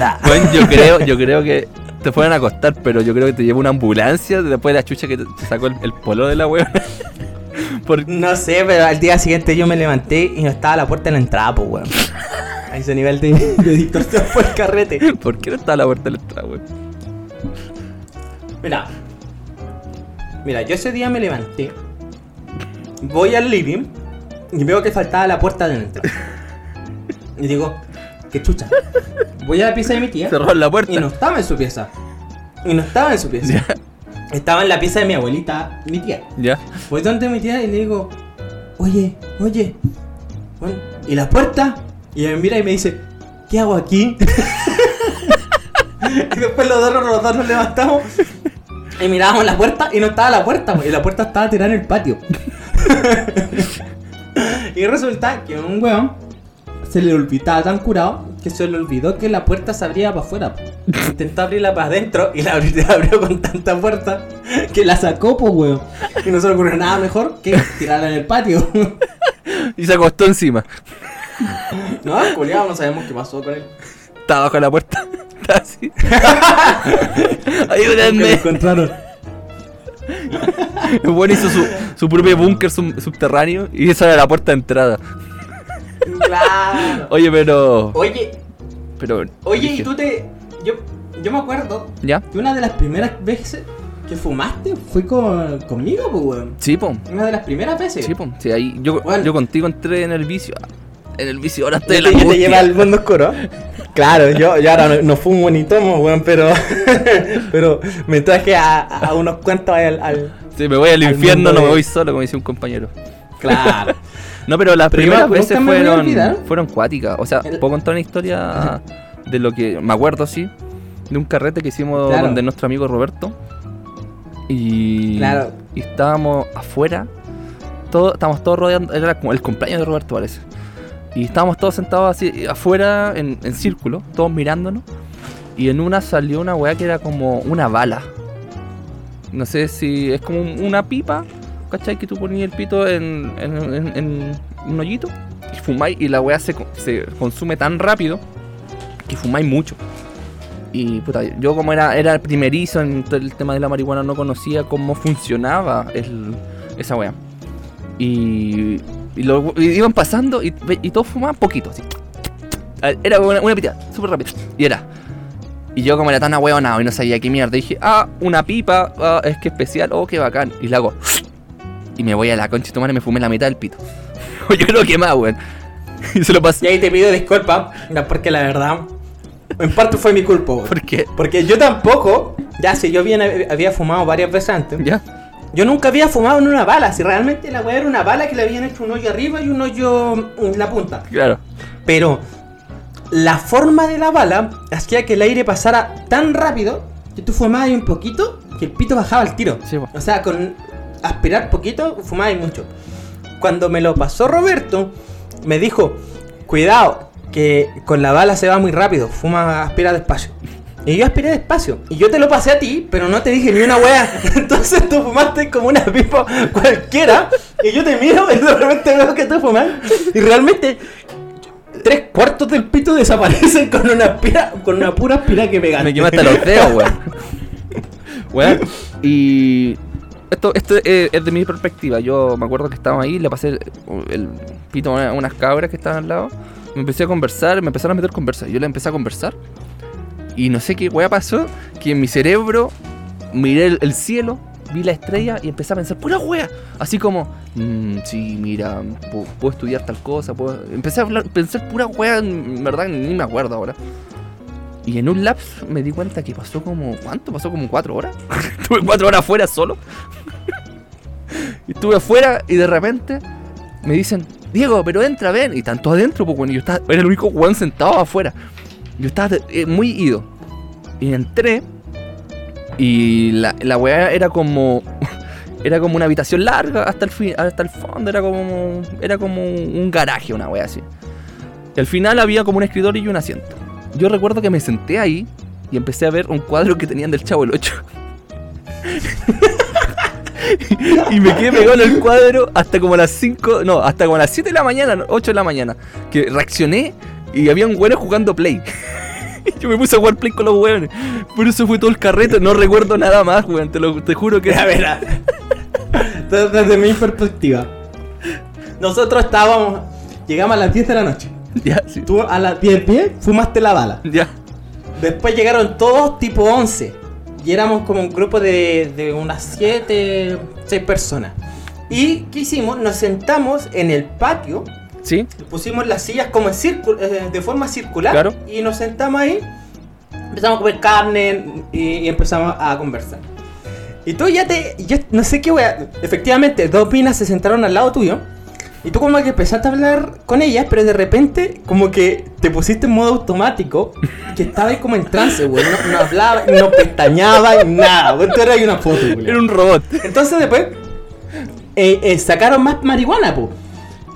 ah". Weón, yo creo, yo creo que te fueron a acostar, pero yo creo que te llevó una ambulancia después de la chucha que te, te sacó el, el polo de la. Por- No sé, pero al día siguiente yo me levanté y no estaba la puerta en la entrada, pues, weón. A ese nivel de, de distorsión fue el carrete. ¿Por qué no estaba la puerta de la entrada, weón? Mira. Mira, yo ese día me levanté. Voy al living y veo que faltaba la puerta de entrada. Y digo, qué chucha. Voy a la pieza de mi tía Cerró la puerta. y no estaba en su pieza. Y no estaba en su pieza. Estaba en la pieza de mi abuelita, mi tía. ya. Voy donde mi tía y le digo, oye, oye, bueno, ¿y la puerta? Y me mira y me dice, ¿qué hago aquí? y después los dos, los dos nos levantamos y mirábamos la puerta y no estaba la puerta, y la puerta estaba tirada en el patio. y resulta que un weón se le olvidaba tan curado que se le olvidó que la puerta se abría para afuera. Intentó abrirla para adentro y la abrió, la abrió con tanta fuerza que la sacó, pues weón. Y no se le ocurrió nada mejor que tirarla en el patio. Y se acostó encima. no, culiado, no sabemos qué pasó con él. Estaba bajo la puerta. Ayúdenme. encontraron. El weón hizo su, su propio búnker sub- subterráneo y esa era la puerta de entrada. Claro. Oye, pero. Oye, Pero. oye, y tú te. Yo, yo me acuerdo ¿Ya? que una de las primeras veces que fumaste fue con, conmigo, pues, weón. Sí, po. Una de las primeras veces. Sí, po. Sí, ahí yo, Bueno. yo contigo entré en el vicio. En el vicio, ahora estoy Te, en la te lleva al mundo oscuro. Claro, yo, yo ahora no, no fumo ni tomo, weón, pero, pero me traje a, a unos cuantos al, al- Sí, me voy al al infierno, no me de- voy solo, como dice un compañero. Claro. No, pero las Pero primeras veces fueron, fueron cuáticas. O sea, El- puedo contar una historia de lo que me acuerdo, sí, de un carrete que hicimos Claro. donde nuestro amigo Roberto. Y, Claro. y estábamos afuera, todo, estábamos todos rodeando, era como el cumpleaños de Roberto, parece. Y estábamos todos sentados así afuera en, en círculo, todos mirándonos. Y en una salió una weá que era como una bala. No sé si es como un- una pipa, ¿cachai? Que tú ponías el pito en, en- un hoyito y fumáis y la weá se, se consume tan rápido que fumáis mucho. Y puta, yo como era, era primerizo en todo el tema de la marihuana no conocía cómo funcionaba esa weá. Y, y lo, y iban pasando y, y todos fumaban poquito, así. Era una, una pitida, súper rápido. Y era. Y yo como era tan ahueonado y no sabía qué mierda, dije, ah, una pipa, ah, es que especial, oh, qué bacán. Y la hago. Y me voy a la concha tu madre y me fumé la mitad del pito. yo creo que más, weón. Y se lo Y pasé. ahí te pido disculpas, porque la verdad, en parte fue mi culpa, weón. Porque, Porque yo tampoco, ya si yo bien hab- había fumado varias veces antes, ¿ya? Yo nunca había fumado en una bala. Si realmente la weá era una bala que le habían hecho un hoyo arriba y un hoyo en la punta. Claro. Pero la forma de la bala hacía que el aire pasara tan rápido que tú fumabas un poquito que el pito bajaba al tiro. Sí. O sea, con aspirar poquito, fumabas mucho. Cuando me lo pasó Roberto, me dijo, cuidado, que con la bala se va muy rápido, fuma, aspira despacio. Y yo aspiré despacio. Y yo te lo pasé a ti, pero no te dije ni una wea. Entonces tú fumaste como una pipa cualquiera. Y yo te miro y de repente veo que tú fumas. Y realmente tres cuartos del pito desaparecen con una aspira, con una pura aspira que pegaste. Me quemaste los dedos, weón. Weón. Y. Esto, esto es, es de mi perspectiva. Yo me acuerdo que estaba ahí, le pasé el, el pito a una- unas cabras que estaban al lado. Me empecé a conversar, me empezaron a meter conversa. Yo le empecé a conversar. Y no sé qué weá pasó, que en mi cerebro miré el, el cielo, vi la estrella y empecé a pensar, pura wea. Así como, "Mm, sí, mira, pu- puedo estudiar tal cosa. Puedo... Empecé a hablar, pensar pura wea, en verdad ni me acuerdo ahora. Y en un lapso me di cuenta que pasó como. ¿Cuánto? Pasó como cuatro horas. Estuve cuatro horas afuera solo. estuve afuera y de repente me dicen, Diego, pero entra, ven. Y tanto adentro, pues bueno, yo estaba. Era el único Juan sentado afuera. Yo estaba eh, muy ido. Y entré. Y la, la weá era como. Era como una habitación larga hasta el fin, hasta el fondo. Era como. Era como un garaje, una weá así. Y al final había como un escritorio y un asiento. Yo recuerdo que me senté ahí y empecé a ver un cuadro que tenían del Chavo el 8. y me quedé pegado en el cuadro hasta como las 5, no, hasta como las 7 de la mañana, no, 8 de la mañana. Que reaccioné y había un güey jugando Play. Yo me puse a jugar Play con los weones. Por eso fue todo el carrete, no recuerdo nada más, weón. Te, lo, te juro que. A ver, a- desde, desde mi perspectiva. Nosotros estábamos, llegamos a las 10 de la noche. Ya, sí. Tú a las 10, 10 fumaste la bala. Ya. Después llegaron todos tipo 11. Y éramos como un grupo de, de unas 7, 6 personas. ¿Y qué hicimos? Nos sentamos en el patio. ¿Sí? Pusimos las sillas como en círculo, eh, de forma circular. Claro. Y nos sentamos ahí. Empezamos a comer carne y, empezamos a conversar. Y tú ya te. Yo no sé qué wea. Efectivamente, dos minas se sentaron al lado tuyo. Y tú como que empezaste a hablar con ellas, pero de repente como que te pusiste en modo automático, que estabas como en trance, güey. No, no hablaba, no pestañaba, nada. Güey, tú eras una foto, güey. Era un robot. Entonces después eh, eh, sacaron más marihuana, po.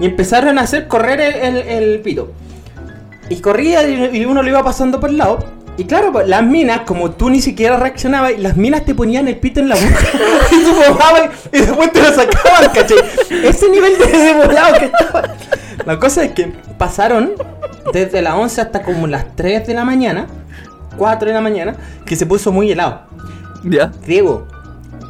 Y empezaron a hacer correr el, el- el pito. Y corría y, y uno lo iba pasando por el lado. Y claro, pues, las minas, como tú ni siquiera reaccionabas, y las minas te ponían el pito en la boca. y tú fumabas y después te lo sacaban, ¿cachai? Ese nivel de desvolado que estaba. La cosa es que pasaron desde las 11 hasta como las 3 de la mañana, 4 de la mañana, que se puso muy helado. Ya. Diego,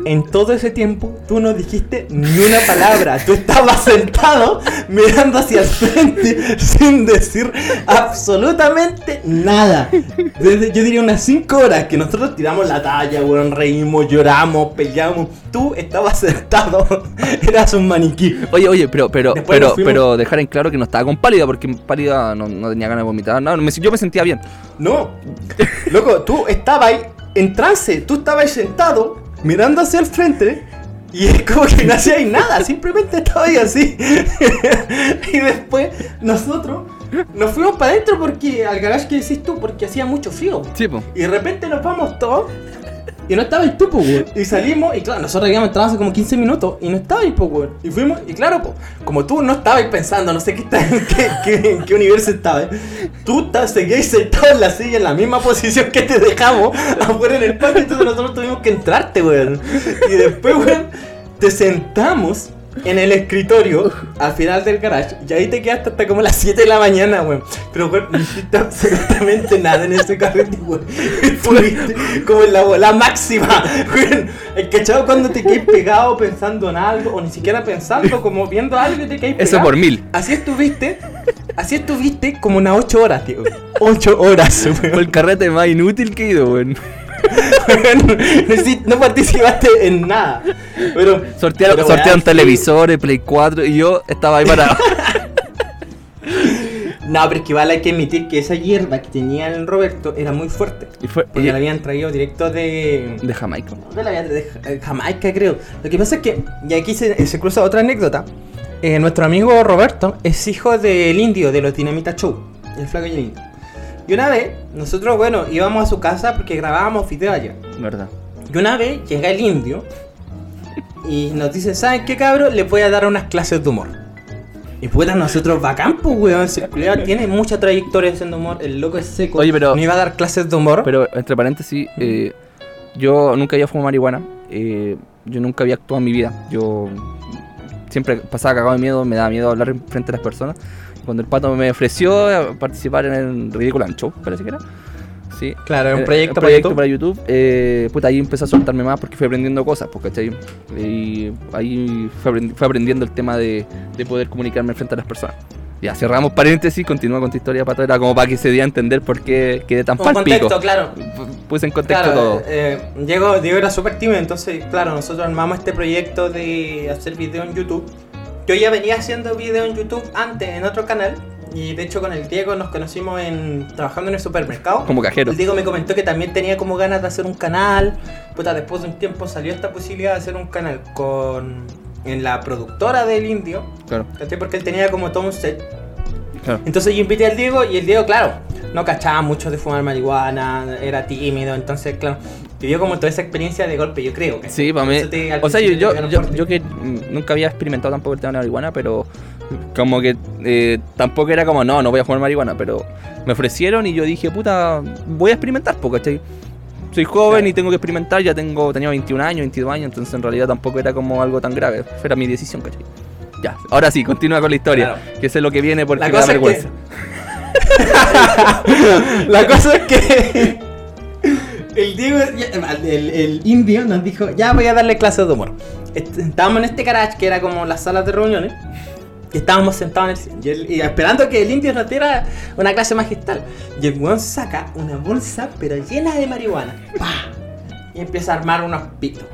en todo ese tiempo tú no dijiste ni una palabra. Tú estabas sentado mirando hacia el frente sin decir absolutamente nada. Desde, yo diría unas 5 horas que nosotros tiramos la talla, weón, reímos, lloramos, peleamos. Tú estabas sentado, eras un maniquí. Oye, oye, pero, pero, Después pero, fuimos- pero dejar en claro que no estaba con pálida, porque pálida no, no tenía ganas de vomitar. No, me- yo me sentía bien. No, loco, tú estabas ahí en trance, tú estabas ahí sentado, mirando hacia el frente, y es como que no hacías nada, simplemente estabas ahí así. y después nosotros nos fuimos para adentro porque, al garage que decís tú, porque hacía mucho frío. Sí, po. Y de repente nos vamos todos. Y no estaba güey. Y salimos, y claro, nosotros habíamos entrado hace como 15 minutos y no estaba güey. Y fuimos, y claro, como tú no estabas pensando, no sé qué, está- en qué, universo estabas, tú ta- seguías sentado en la silla en la misma posición que te dejamos afuera en el patio, entonces nosotros tuvimos que entrarte, güey. Y después, güey, te sentamos en el escritorio al final del garage y ahí te quedaste hasta como las 7 de la mañana, güey. Pero, güey, no hiciste absolutamente nada en ese carrete, güey. Estuviste como en la bola máxima, güey. El cachado cuando te quedas pegado pensando en algo o ni siquiera pensando, como viendo algo y te quedas pegado. Eso por mil. Así estuviste, así estuviste como unas 8 horas, tío. 8 horas, Fue güey. el carrete más inútil que he ido, weón. No, no participaste en nada. Pero Sortearon, pero, sortearon televisores, Play 4 y yo estaba ahí parado. No, pero es que vale hay que admitir que esa hierba que tenía el Roberto era muy fuerte. y fue Porque la habían traído directo de. de Jamaica. de, la- de Ja- Jamaica, creo. Lo que pasa es que, y aquí se, se cruza otra anécdota. Eh, nuestro amigo Roberto es hijo del indio, de los Dinamita Show, el flaco y el indio. Y una vez, nosotros, bueno, íbamos a su casa porque grabábamos video allá. ¿Verdad? Y una vez llega el indio y nos dice, ¿saben qué cabrón? Le voy a dar unas clases de humor. Y puta, nosotros bacán, pues, weón. Tiene mucha trayectoria haciendo humor. El loco es seco. Oye, pero- No iba a dar clases de humor. Pero entre paréntesis, eh, yo nunca había fumado marihuana. eh, yo nunca había actuado en mi vida. Yo siempre pasaba cagado de miedo, me daba miedo hablar en frente a las personas. Cuando el pato me ofreció eh, participar en el Ridículo Show, parece que era. Sí. claro, es un Eh, proyecto, un proyecto para YouTube. eh, puta, ahí empecé a soltarme más porque fui aprendiendo cosas, pues, ¿cachai? Y ahí fue, aprendi- fue aprendiendo el tema de, de poder comunicarme frente a las personas. Ya, cerramos paréntesis, continúa con tu historia, Pato. Era como para que se diera a entender por qué quedé tan Un pico. contexto, claro. Puse en contexto Claro, todo. eh, Diego, Diego era súper tímido, entonces, claro, nosotros armamos este proyecto de hacer video en YouTube. Yo ya venía haciendo video en YouTube antes en otro canal. Y de hecho con el Diego nos conocimos en trabajando en el supermercado. Como cajero. El Diego me comentó que también tenía como ganas de hacer un canal. Puta, después de un tiempo salió esta posibilidad de hacer un canal con en la productora del indio. Claro. Porque él tenía como todo un set. claro. Entonces yo invité al Diego y el Diego, claro, no cachaba mucho de fumar marihuana, era tímido, entonces, claro, vivió como toda esa experiencia de golpe, yo creo. que Sí, para mí. Te- O sea, yo, yo, yo, que nunca había experimentado tampoco el tema de la marihuana, pero como que eh, tampoco era como, no, no voy a fumar marihuana, pero me ofrecieron y yo dije, puta, voy a experimentar, porque ¿cachai? Soy joven Claro. y tengo que experimentar, ya tengo, tenía 21 años, 22 años, entonces en realidad tampoco era como algo tan grave, era mi decisión, ¿cachai? Ya, ahora sí, continúa con la historia, Claro. que sé lo que viene porque La me da cosa es que- vergüenza. La cosa es que el Diego, el, el indio nos dijo, ya voy a darle clases de humor. Est- Estábamos en este garage que era como las salas de reuniones. Y estábamos sentados en el y, esperando que el indio nos diera una clase magistral. Y el weón saca una bolsa, pero llena de marihuana. ¡Pah! Y empieza a armar unos pitos.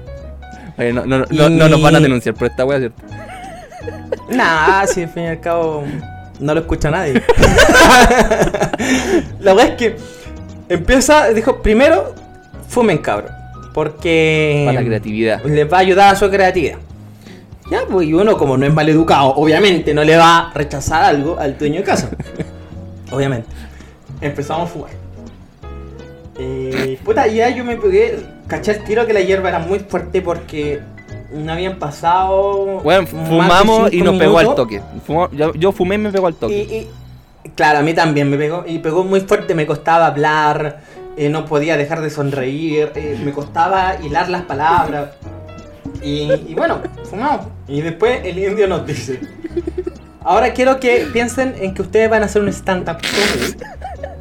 Oye, no, no, no, no, no nos van a denunciar por esta wea, ¿cierto? Nah, si al fin y al cabo no lo escucha nadie. La verdad es que empieza, dijo, primero, fumen cabrón. Porque Para la creatividad. les va a ayudar a su creatividad. Ya, pues, y uno como no es maleducado, obviamente no le va a rechazar algo al dueño de casa. obviamente. Empezamos a fumar. Eh, puta, ya yo me pegué, caché el tiro que la hierba era muy fuerte porque no habían pasado. Bueno, fumamos y nos pegó al toque. Fumó- yo, yo fumé y me pegó al toque. Y, y- claro, a mí también me pegó. Y pegó muy fuerte, me costaba hablar, eh, no podía dejar de sonreír, eh, me costaba hilar las palabras. Y, bueno, fumamos. Y después el indio nos dice: Ahora quiero que piensen en que ustedes van a hacer un stand-up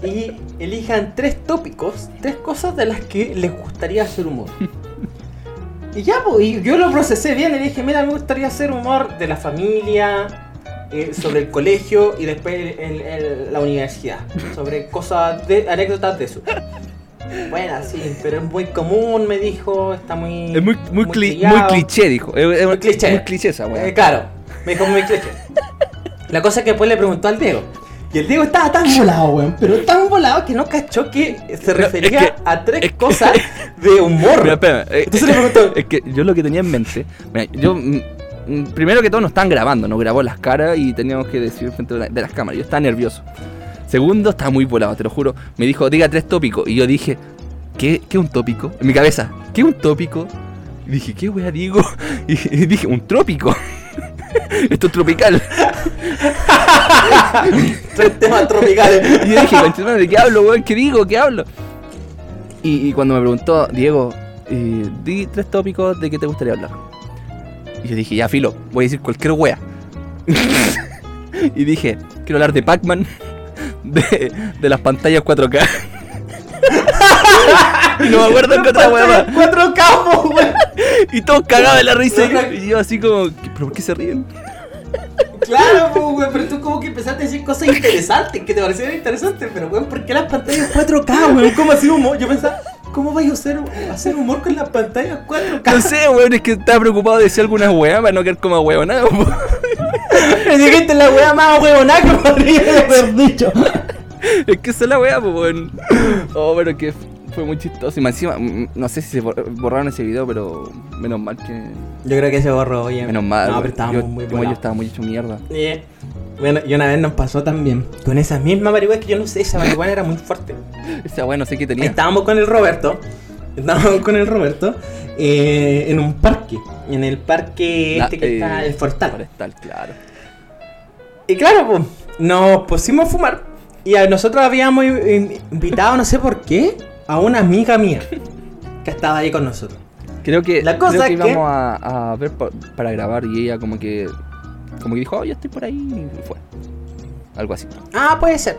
y elijan tres tópicos, tres cosas de las que les gustaría hacer humor. Y ya, pues, y yo lo procesé bien y dije, mira, me gustaría hacer humor de la familia, eh, sobre el colegio y después el- el- la universidad. Sobre cosas, de, anécdotas de eso. Bueno, sí, pero es muy común, me dijo, está muy... Es muy, muy, cli- trillado. muy cliché, dijo. Es, es Muy cliché. Muy cliché esa, Eh, weón. claro, me dijo muy cliché. La cosa es que después le preguntó al Diego. Y el Diego estaba tan volado, weón, pero tan volado que no cachó que se refería es que- a tres es que- cosas de humor. Mira, eh, Entonces le preguntó, Es que yo lo que tenía en mente. mira, yo. Mm, Primero que todo, nos estaban grabando, nos grabó las caras y teníamos que decir frente de, la- de las cámaras. Yo estaba nervioso. Segundo, estaba muy volado, te lo juro. Me dijo, diga tres tópicos. Y yo dije, ¿qué, qué un tópico? En mi cabeza, ¿qué un tópico? Y dije, ¿qué wea digo? Y, y dije, un trópico. Esto es tropical. tres temas tropicales. Y yo dije, "Conchetumare, ¿de qué hablo, weón? ¿Qué digo? ¿Qué hablo? Y, y cuando me preguntó, Diego, eh, di tres tópicos de qué te gustaría hablar. Y yo dije, ya, filo, voy a decir cualquier wea. y dije, quiero hablar de Pac-Man, de, de las pantallas 4K. y no me acuerdo qué otra wea más. Cuatro campos, weón. Y todos cagados de la risa. Y yo así como, ¿qué- ¿pero por qué se ríen? Claro, pues, weón, pero tú como que empezaste a decir cosas interesantes, que te parecieron interesantes, pero weón, ¿por qué las pantallas 4K, weón? ¿Cómo así humor? Yo pensaba, ¿cómo vais a hacer, hacer humor con las pantallas 4K? No sé, weón, es que estaba preocupado de decir alguna wea para no quedar como huevo nada. Me dijiste la wea más huevona que podría haber dicho. Es que esa es la weá, weón. Oh, pero que fue muy chistoso. Y más encima, mm, no sé si se bor- borraron ese video, pero menos mal que. Yo creo que se borró, oye. Menos mal. No, pero estábamos yo, muy yo- yo estaba muy hecho mierda. Eh, Bueno, y una vez nos pasó también con esa misma marihuana que yo no sé, esa marihuana era muy fuerte. Esa weá no sé qué tenía. Estábamos con el Roberto, estábamos con el Roberto eh, en un parque, en el parque La- este que eh, está, el Forestal. Forestal, claro. Y claro, pues, nos pusimos a fumar y a nosotros habíamos in- invitado, no sé por qué, a una amiga mía que estaba ahí con nosotros. Creo que, La cosa creo que es que- íbamos a, a ver pa- para grabar y ella como que. Como que dijo, oh, yo estoy por ahí. Y fue. Algo así. Ah, puede ser.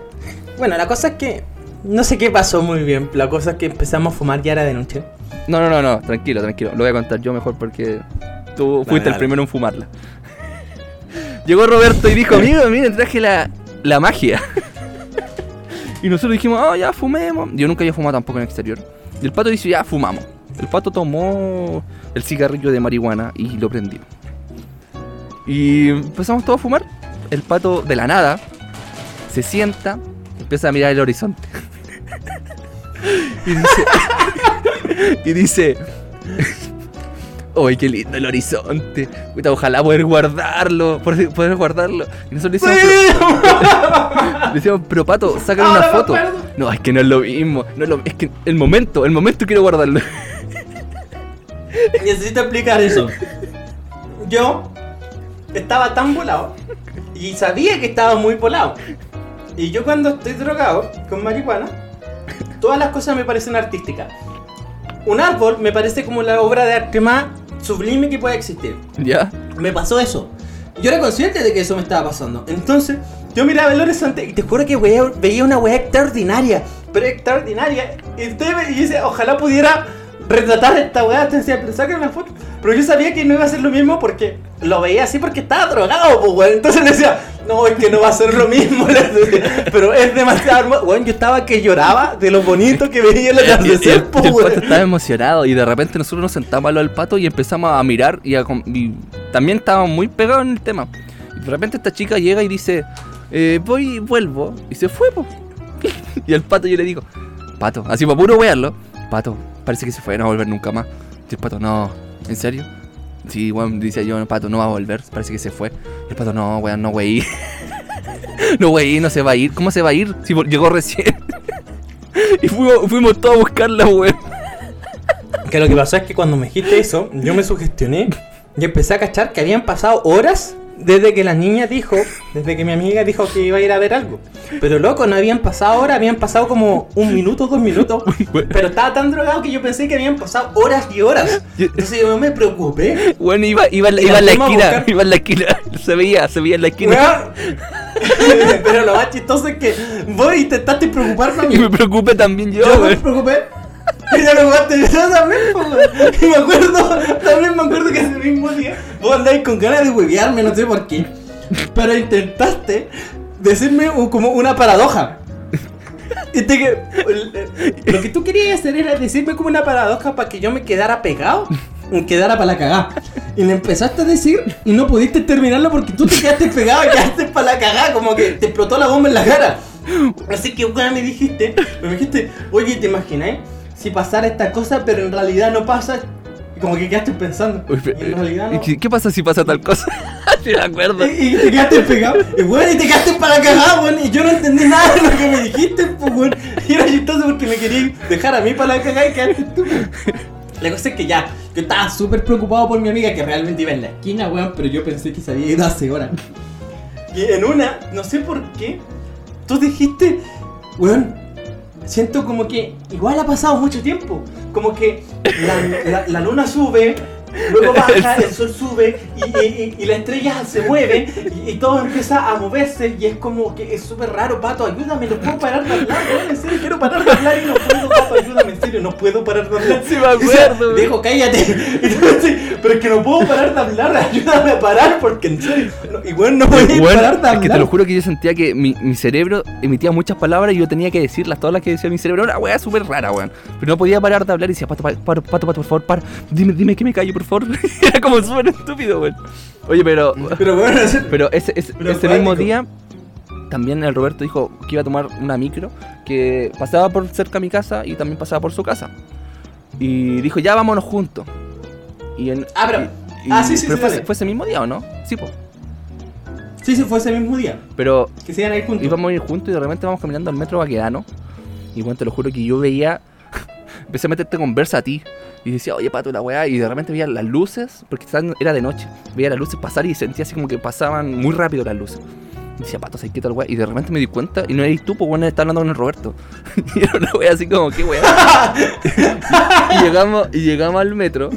Bueno, la cosa es que no sé qué pasó muy bien. La cosa es que empezamos a fumar ya era de noche. No, no, no, no, tranquilo, tranquilo. Lo voy a contar yo mejor porque tú fuiste el primero en fumarla. Llegó Roberto y dijo, amigo, miren, traje la, la magia. y nosotros dijimos, oh, ya fumemos. Yo nunca había fumado tampoco en el exterior. Y el pato dice, ya fumamos. El pato tomó el cigarrillo de marihuana y lo prendió. Y empezamos todos a fumar. El pato de la nada se sienta, empieza a mirar el horizonte. y dice, y dice, ¡Uy, qué lindo el horizonte! Ojalá poder guardarlo, poder, poder guardarlo. Y nosotros le decíamos, pero, le decíamos, pero pato, sácale una Ahora me foto. No, es que no es lo mismo. No es, lo- es que el momento, el momento quiero guardarlo. Necesito explicar eso. Yo estaba tan volado y sabía que estaba muy volado. Y yo cuando estoy drogado con marihuana, todas las cosas me parecen artísticas. Un árbol me parece como la obra de arte más sublime que pueda existir. ¿Ya? Me pasó eso. Yo era consciente de que eso me estaba pasando. Entonces, yo miraba el horizonte y te juro que wea- veía una weá extraordinaria. Pero extraordinaria. Y usted me dice, ojalá pudiera retratar esta weá. Te decía, pero saca una foto. Pero yo sabía que no iba a ser lo mismo porque lo veía así porque estaba drogado, pues weón. Entonces le decía, no, es que no va a ser lo mismo. Pero es demasiado hermoso. Weón, yo estaba que lloraba de lo bonito que veía el atardecer, el, pues y el pato weón. estaba emocionado y de repente nosotros nos sentamos al lado del pato y empezamos a mirar y, a y también estábamos muy pegados en el tema. Y de repente esta chica llega y dice, eh, voy y vuelvo. Y se fue, po. y el pato yo le digo, pato, así para puro wearlo, pato, parece que se fue, no va a volver nunca más. Y el pato, no, ¿en serio? Sí, weón, dice yo, pato, no va a volver, parece que se fue. Y el pato, no, weón, no, wey. no, wey, no se va a ir. ¿Cómo se va a ir? Si llegó recién. y fuimos, fuimos todos a buscarla, weón. Que lo que pasó es que cuando me dijiste eso, yo me sugestioné y empecé a cachar que habían pasado horas desde que la niña dijo, desde que mi amiga dijo que iba a ir a ver algo. Pero loco, no habían pasado horas, habían pasado como un minuto, dos minutos. Pero estaba tan drogado que yo pensé que habían pasado horas y horas. Entonces yo me preocupé. Bueno, iba, iba, Y iba en la esquina, buscar. iba en la esquina. Se veía, se veía en la esquina. Pero lo más chistoso es que vos intentaste preocuparme a mí. Y me preocupé también yo, Yo me preocupé. Lo también, weón. Y me acuerdo, también me acuerdo que ese mismo día vos andáis con ganas de huevearme, no sé por qué. Pero intentaste decirme como una paradoja. Lo que tú querías hacer era decirme como una paradoja para que yo me quedara pegado y quedara para la cagada. Y le empezaste a decir y no pudiste terminarlo porque tú te quedaste pegado y quedaste para la cagada, como que te explotó la bomba en la cara. Así que weón, me dijiste, me dijiste, oye, ¿te imagináis? Si pasara esta cosa, pero en realidad no pasa. Y como que quedaste pensando. Uy, y en realidad ¿y no. ¿Qué, pasa si pasa tal cosa? Sí, me acuerdo. Y, y te quedaste pegado. Y bueno, y te quedaste para la cagada, weón. Y yo no entendí nada de lo que me dijiste, pues, weón. Y era chistoso porque me querías dejar a mí para la cagada y quedaste tú. La cosa es que ya, yo estaba súper preocupado por mi amiga que realmente iba en la esquina, weón, pero yo pensé que se había ido hace horas. Y en una, no sé por qué, tú dijiste, weón, siento como que igual ha pasado mucho tiempo. Como que la, luna sube, luego baja, el sol sube y, y- y- y la estrella se mueve y, todo empieza a moverse y es como que es súper raro, Pato, ayúdame, no puedo parar de hablar, weón, en serio, quiero parar de hablar y no puedo, Pato, ayúdame, en serio, no puedo parar de hablar. Sí, me acuerdo, Dijo, cállate. Entonces, pero es que no puedo parar de hablar, ayúdame a parar porque en serio, no, igual no voy a Bueno, parar de es que te lo hablar. juro que yo sentía que mi, mi cerebro emitía muchas palabras y yo tenía que decirlas, todas las que decía mi cerebro. Una weá súper rara, weón. Pero no podía parar de hablar y decía, pato, pato, pato, pato, por favor, para. Dime, dime que me callo, por favor. Era como súper estúpido, weón. Oye, pero. Pero bueno, ese- Pero ese, ese, Pero ese mismo día, también el Roberto dijo que iba a tomar una micro que pasaba por cerca de mi casa y también pasaba por su casa. Y dijo, ya vámonos juntos. Y en, Ah, pero- y- ah, sí, sí, pero sí, fue, dale. fue ese mismo día, ¿o no? Sí, pues. Sí, sí, fue ese mismo día. Pero Que se iban a ir juntos. íbamos a ir juntos y de repente vamos caminando al metro Baquedano. Y bueno, te lo juro que yo veía. Empecé a meterte conversa a ti. Y decía, oye, pato, la weá. Y de repente veía las luces, porque era de noche. Veía las luces pasar y sentía así como que pasaban muy rápido las luces. Y decía, pato, ¿sabes qué tal weá? Y de repente me di cuenta, y no eres tú, pues bueno, estaba hablando con el Roberto. y era una weá así como, ¿qué weá? y, llegamos, y llegamos al metro.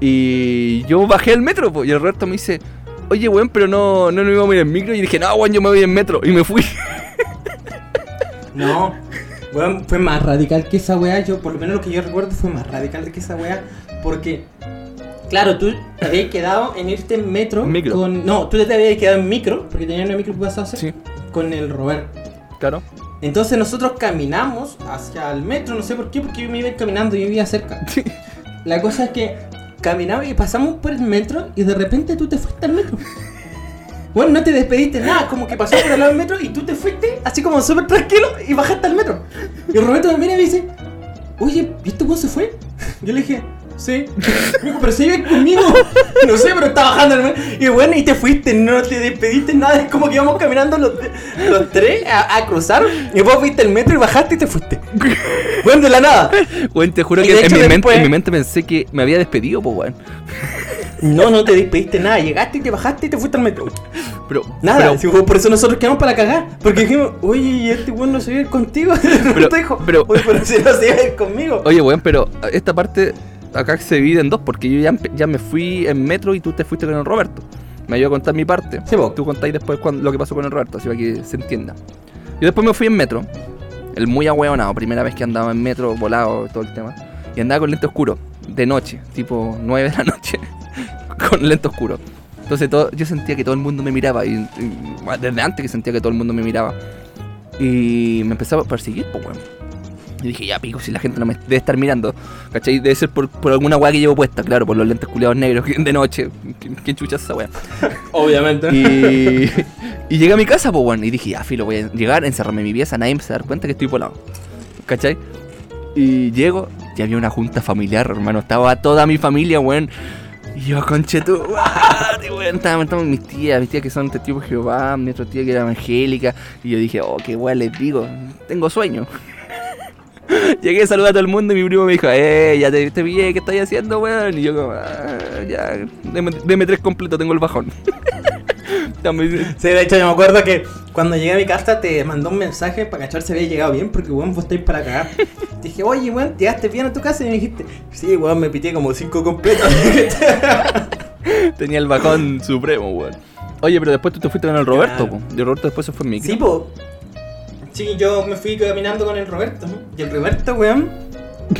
Y yo bajé al metro, pues. Y el Roberto me dice, oye, weón, pero no, no nos íbamos a ir en micro. Y dije, no, weón, yo me voy en metro. Y me fui. No, weón, fue más radical que esa weá. Yo, por lo menos lo que yo recuerdo, fue más radical que esa weá. Porque, claro, tú te habías quedado en irte en metro. Micro. Con, no, tú te habías quedado en micro, porque tenías una micro que ibas a hacer. Sí. Con el Roberto. Claro. Entonces nosotros caminamos hacia el metro, no sé por qué, porque yo me iba caminando, yo vivía cerca. La cosa es que caminamos y pasamos por el metro y de repente tú te fuiste al metro. Bueno, no te despediste nada, como que pasó por el lado del metro y tú te fuiste así como súper tranquilo y bajaste al metro. Y Roberto me mira y me dice, oye, ¿y este se fue? Yo le dije, sí. Me dijo, pero se iba conmigo. No sé, pero está bajando el metro. Y bueno, y te fuiste, no te despediste nada. Es como que íbamos caminando los, los tres a, a cruzar y vos viste el metro y bajaste y te fuiste. Bueno, de la nada. Weón, te juro Y que en hecho mi, mente, en mi mente pensé que me había despedido, pues, weón. No, no te despediste nada. Llegaste y te bajaste y te fuiste al metro. Pero, Nada, pero, si fue por eso nosotros quedamos para cagar. Porque dijimos, oye, ¿y este weón no se iba a ir contigo? Pero, dijo, pero- oye, pero si no se iba a ir conmigo. oye, weón, pero esta parte acá se divide en dos, porque yo ya, me fui en metro y tú te fuiste con el Roberto. Me ayudó a contar mi parte. Sí, po. Tú contáis después lo que pasó con el Roberto, así para que se entienda. Yo después me fui en metro, el muy ahueonado, primera vez que andaba en metro, volado, todo el tema. Y andaba con lente oscuro, de noche, tipo 9 de la noche, con lente oscuro. Entonces todo, yo sentía que todo el mundo me miraba, y, y- desde antes que sentía que todo el mundo me miraba. Y me empezaba a perseguir, pues, weón. Y dije, ya pico, si la gente no me debe estar mirando, ¿cachai? Debe ser por, por alguna weá que llevo puesta, claro, por los lentes culiados negros de noche. ¿Quién, chucha es esa weá? Obviamente. Y, y llegué a mi casa, pues bueno, y dije, ya, filo, voy a llegar, encerrarme en mi pieza, nadie me se dar cuenta que estoy volado. ¿Cachai? Y llego, y había una junta familiar, hermano, estaba toda mi familia, weón. Y yo, conche estaban, estaban mis tías, mis tías que son testigos de Jehová, mi otra tía que era evangélica. Y yo dije, oh, qué weón les digo, tengo sueño. Llegué a saludar a todo el mundo y mi primo me dijo, eh, ya te, te pillé, ¿qué estás haciendo, weón? Y yo como, ah, ya, deme, deme tres completo, tengo el bajón. Dice, Sí, de hecho yo me acuerdo que cuando llegué a mi casa te mandó un mensaje para cachar si había llegado bien, porque weón vos estáis para cagar. Te dije, oye weón, ¿llegaste bien a tu casa? Y me dijiste, sí weón, me pité como cinco completos. Tenía el bajón supremo, weón. Oye, pero después tú te fuiste con el Roberto, Claro. Y el Roberto después se fue en micro. sí, po. Sí, yo me fui caminando con el Roberto, ¿no? Y el Roberto, weón,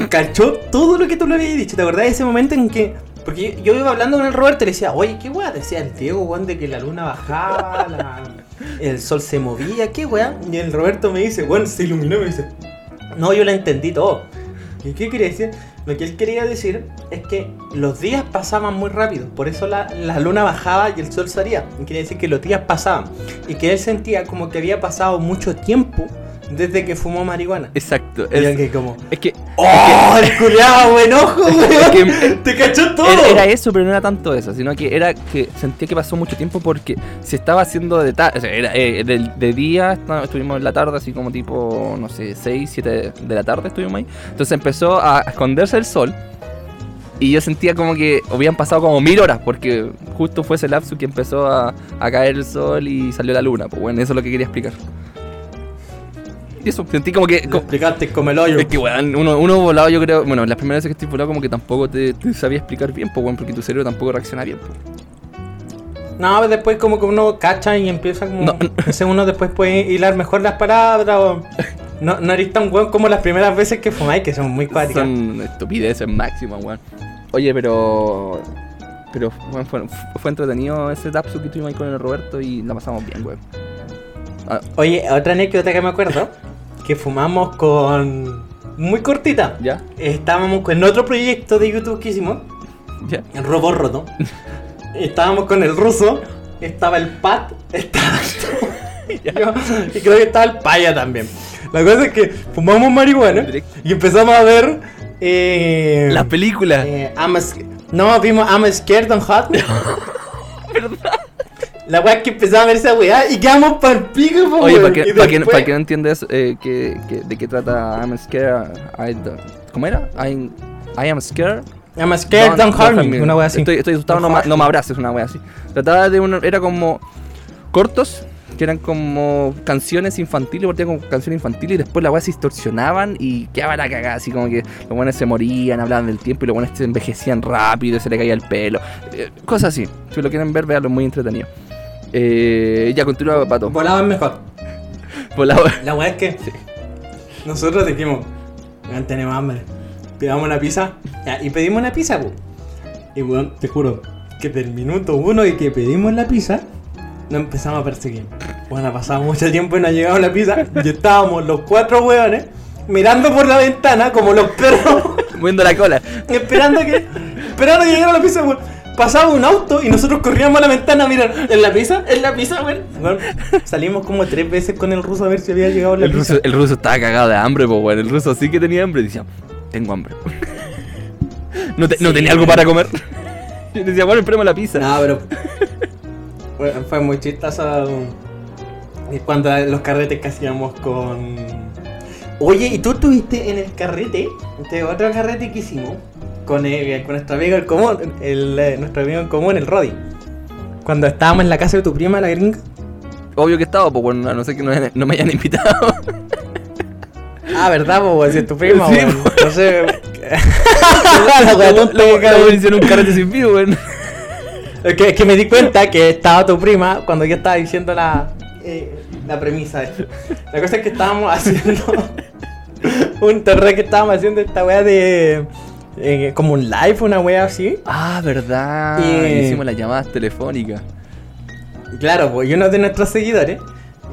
cachó todo lo que tú le habías dicho. ¿Te acordás de ese momento en que.? Porque yo, iba hablando con el Roberto y le decía, oye, ¿qué weá? Decía el Diego, weón, de que la luna bajaba, el sol se movía, ¿qué weá? Y el Roberto me dice, weón, se iluminó me dice, no, yo la entendí todo. ¿Y qué quería decir? Lo que él quería decir es que los días pasaban muy rápido, por eso la, la luna bajaba y el sol salía. Y quería decir que los días pasaban y que él sentía como que había pasado mucho tiempo desde que fumó marihuana. Exacto. Y Es, que como, es que ¡Oh, el culiado, buen ojo, weón! que- ¡Te cachó todo! Era, era eso, pero no era tanto eso, sino que era que sentía que pasó mucho tiempo porque se estaba haciendo de tarde, o sea, era, eh, de, de día, está- estuvimos en la tarde, así como tipo, no sé, 6, 7 de la tarde estuvimos ahí. Entonces empezó a esconderse el sol y yo sentía como que habían pasado como mil horas porque justo fue ese lapso que empezó a, a caer el sol y salió la luna. Pues bueno, eso es lo que quería explicar. Y eso, sentí como que... Lo co- explicaste como el hoyo. es que, weón, uno, uno volado, yo creo. Bueno, las primeras veces que estoy volado, como que tampoco te, te sabía explicar bien, pues, weón, porque tu cerebro tampoco reacciona bien, pues. No, después como que uno cacha y empieza como... No. No sé, uno después puede hilar mejor las palabras o... No, no eres tan weón como las primeras veces que fumáis, que son muy cuáticas. Son estupideces máximas, weón. Oye, pero. Pero weón, fue, fue entretenido ese tapsu que tuvimos ahí con el Roberto y la pasamos bien, weón. Ah, Oye, otra anécdota que me acuerdo, que fumamos con... Muy cortita. ¿Ya? Estábamos con otro proyecto de YouTube que hicimos, ¿Ya? el Robo Roto. Estábamos con el ruso, estaba el Pat, estaba yo, y creo que estaba el Paya también. La cosa es que fumamos marihuana y empezamos a ver... Eh, La película. eh, I'm a sc- no, vimos I'm Scared Don't Hurt Me. La weá es que empezamos a ver esa weá y quedamos para el pico, po, Oye, para que, pa' que, después- pa' que no entiendes eh, que, que- de qué trata I'm scared. I don't- ¿Cómo era? I, I am scared. I'm Scared Don't, Hurt Me. Una weá así. Estoy, estoy asustado, no, Don't ma- no me. abraces, una wea así. Trataba de uno, era como cortos, que eran como canciones infantiles, partían como canciones infantiles y después las weas se distorsionaban y quedaba la cagada, así como que los buenos se morían, hablaban del tiempo y los buenos se envejecían rápido, se le caía el pelo. eh, cosas así. Si lo quieren ver, veanlo, muy entretenido. Eh, ya continúa, Pato. Volaban mejor. Por la- La weá es que nosotros dijimos, "Weón, tenemos hambre. Pidamos una pizza. Ya, y pedimos una pizza, po. Y weón, te juro que del minuto uno y que pedimos la pizza, nos empezamos a perseguir. Bueno, ha pasado mucho tiempo y no ha llegado la pizza. Y estábamos los cuatro weones mirando por la ventana como los perros. Moviendo la cola. esperando que esperando que llegara la pizza, weón. Pasaba un auto y nosotros corríamos a la ventana a mirar, ¿en la pizza? ¿En la pizza, weón? Weón, Salimos como tres veces con el ruso a ver si había llegado la El pizza. ruso, el ruso estaba cagado de hambre, pues bueno. El ruso sí que tenía hambre. Decía, tengo hambre. no, te- no Sí. tenía algo para comer. Y decía, bueno, esperemos la pizza. No, pero. Bueno, fue muy chistoso. Y cuando los carretes que hacíamos con. Oye, ¿y tú estuviste en el carrete? Este otro carrete que hicimos con, el- con nuestro amigo en común, el, eh, nuestro amigo en común, el Roddy. Cuando estábamos en la casa de tu prima, la gringa. Obvio que estaba, pues bueno, a no sé que no, no me hayan invitado. Ah, ¿verdad, weón? Si es tu prima, Sí, weón. po. No sé. la hicieron un carrete sin vivo, weón. Es que, es que me di cuenta que estaba tu prima cuando yo estaba diciendo la, eh, la premisa. de- La cosa es que estábamos haciendo un torneo que estábamos haciendo esta wea de. Eh, como un live, una wea así. Ah, verdad. Y- Hicimos las llamadas telefónicas. Claro, pues y uno de nuestros seguidores.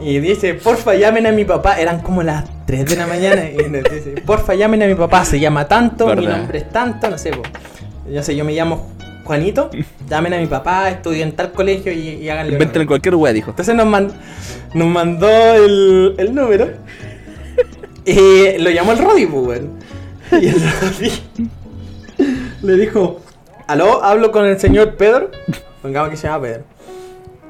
Y dice, porfa, llamen a mi papá. Eran como las 3 de la mañana. Y nos dice, porfa, llamen a mi papá. Se llama tanto, mi nombre es tanto, no sé. pues. Yo sé, yo me llamo Juanito. Llamen a mi papá, estudio en tal colegio y, y háganle. una Invéntenle cualquier wea, dijo. Entonces nos, man- nos mandó el, el número. Y lo llamó el Roddy, pues, weón. Y el Roddy le dijo: Aló, hablo con el señor Pedro. Pongamos que se llama Pedro.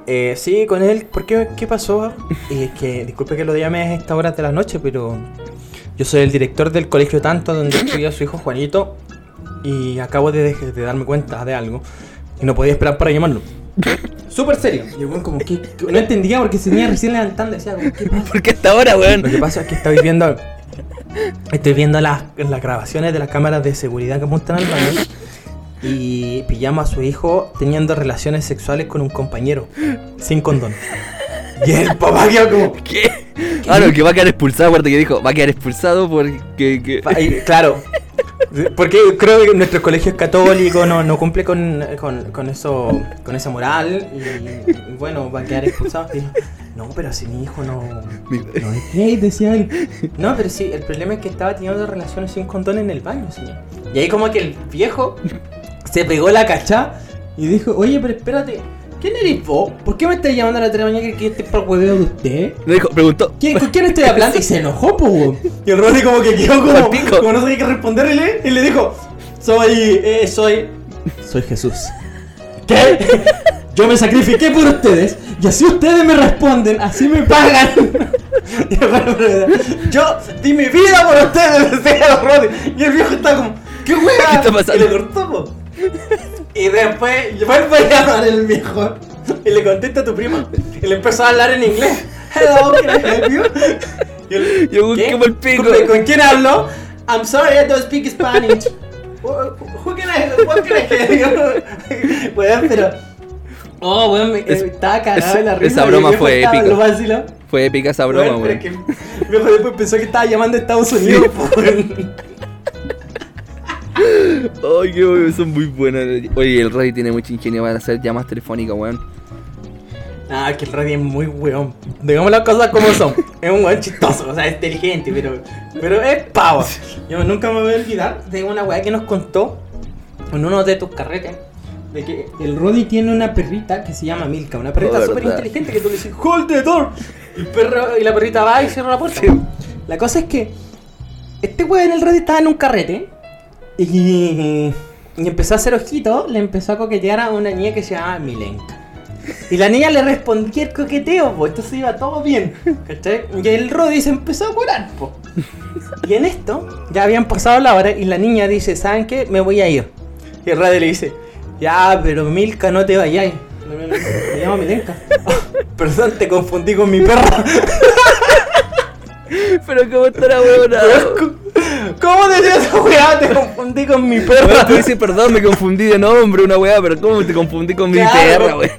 Eh, sí, con él. ¿Por qué? ¿Qué pasó? Y es que, disculpe que lo llame a esta hora de la noche, pero yo soy el director del colegio Tanto donde estudia su hijo Juanito. Y acabo de, darme cuenta de algo. Y no podía esperar para llamarlo. Súper serio. Y el weón como que que no entendía porque se venía recién levantando. Decía, ¿qué pasa? ¿Por qué hasta ahora, weón? Lo que pasa es que estoy viendo estoy viendo las, las grabaciones de las cámaras de seguridad que apuntan al baño y pillamos a su hijo teniendo relaciones sexuales con un compañero sin condón. Y el papá quedó como ¿Qué? Ah, no, que va a quedar expulsado, acuérdate que dijo, va a quedar expulsado porque... que- claro, Porque creo que nuestro colegio es católico, no, no cumple con, con, con eso, con esa moral y, y bueno, va a quedar expulsado. No, pero si mi hijo no, no es gay, decía él. No, pero sí, el problema es que estaba teniendo relaciones sin condón en el baño, señor. Y ahí como que el viejo se pegó la cacha y dijo, oye, pero espérate, ¿quién eres vos? ¿Por qué me estás llamando a la mañana que, que este es para el hueveo de usted? Le dijo, preguntó. ¿Quién, ¿Con quién estoy hablando? Y se enojó, po. Y el Rodri como que quedó como, pico. como no sabía qué responderle y le dijo, soy, eh, soy, soy Jesús. ¿Qué? Yo me sacrifiqué por ustedes y así ustedes me responden, así me pagan. Yo di mi vida por ustedes, decía el Rodri. Y el viejo está como, ¿qué hueá? ¿Qué está pasando? Y le cortó, po. Y después vuelve a llamar el viejo y le contesta a tu prima. Y le empezó a hablar en inglés. Hello, can I help you? Yo busqué el pico. ¿Con, quién hablo? I'm sorry, I don't speak Spanish. Who can I, what can I help you? Weón, pero... Oh, weón, me, Es- estaba cagado en la risa. esa broma fue épica. Fue épica esa broma, Weón, viejo después pensó que estaba llamando a Estados Unidos, weón. Ay, qué weón, son muy buenas. Oye, el Rey tiene mucha ingenio para hacer llamadas telefónicas, weón. Ah, que el Roddy es muy weón. Digamos las cosas como son. Es un weón chistoso, o sea, es inteligente, pero, pero es pavo. Yo nunca me voy a olvidar de una weá que nos contó en uno de tus carretes. De que el Roddy tiene una perrita que se llama Milka, una perrita Oh, súper inteligente que tú le dices, hold the door. Y, el perro, y la perrita va y cierra la puerta. La cosa es que este weón, el Roddy, estaba en un carrete y, y empezó a hacer ojitos, le empezó a coquetear a una niña que se llamaba Milenka. Y la niña le respondía el coqueteo, pues entonces iba todo bien, ¿cachai? Y el Roddy se empezó a curar, po. Y en esto, ya habían pasado la hora y la niña dice, ¿saben qué? Me voy a ir. Y el Roddy le dice, ya, pero Milka, no te vayáis. Me llamo Milenka. "Ah, perdón, te confundí con mi perra. Pero cómo está la weona. ¿Cómo decías esa weá? Te confundí con mi perra. tú dices, perdón, me confundí de nombre, una weá, pero ¿cómo te confundí con mi Claro. perra, weón?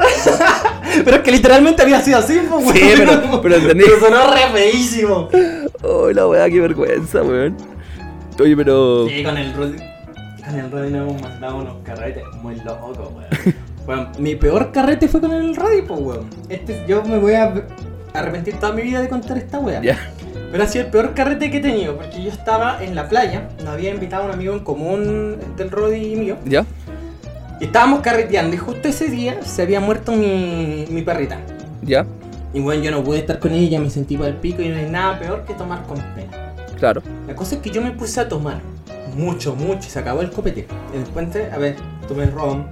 Pero es que literalmente había sido así, pues, weón. Sí, pero- pero entendí. sonó re feísimo. Oh, la weá, qué vergüenza, weón. Oye, pero. Sí, con el Rudy. Con el Rudy nos hemos mandado unos carretes muy locos, weón. Bueno, mi peor carrete fue con el Rudy, pues, weón. Este, yo me voy a arrepentir toda mi vida de contar esta weá. Ya. Pero ha sido el peor carrete que he tenido, porque yo estaba en la playa, nos había invitado un amigo en común del Roddy y mío, ¿Ya? y estábamos carreteando, y justo ese día se había muerto mi, mi perrita. ¿Ya? Y bueno, yo no pude estar con ella, me sentí para el pico y no hay nada peor que tomar con pena. Claro. La cosa es que yo me puse a tomar mucho, mucho, y se acabó el copete. Y después, a ver, tomé ron,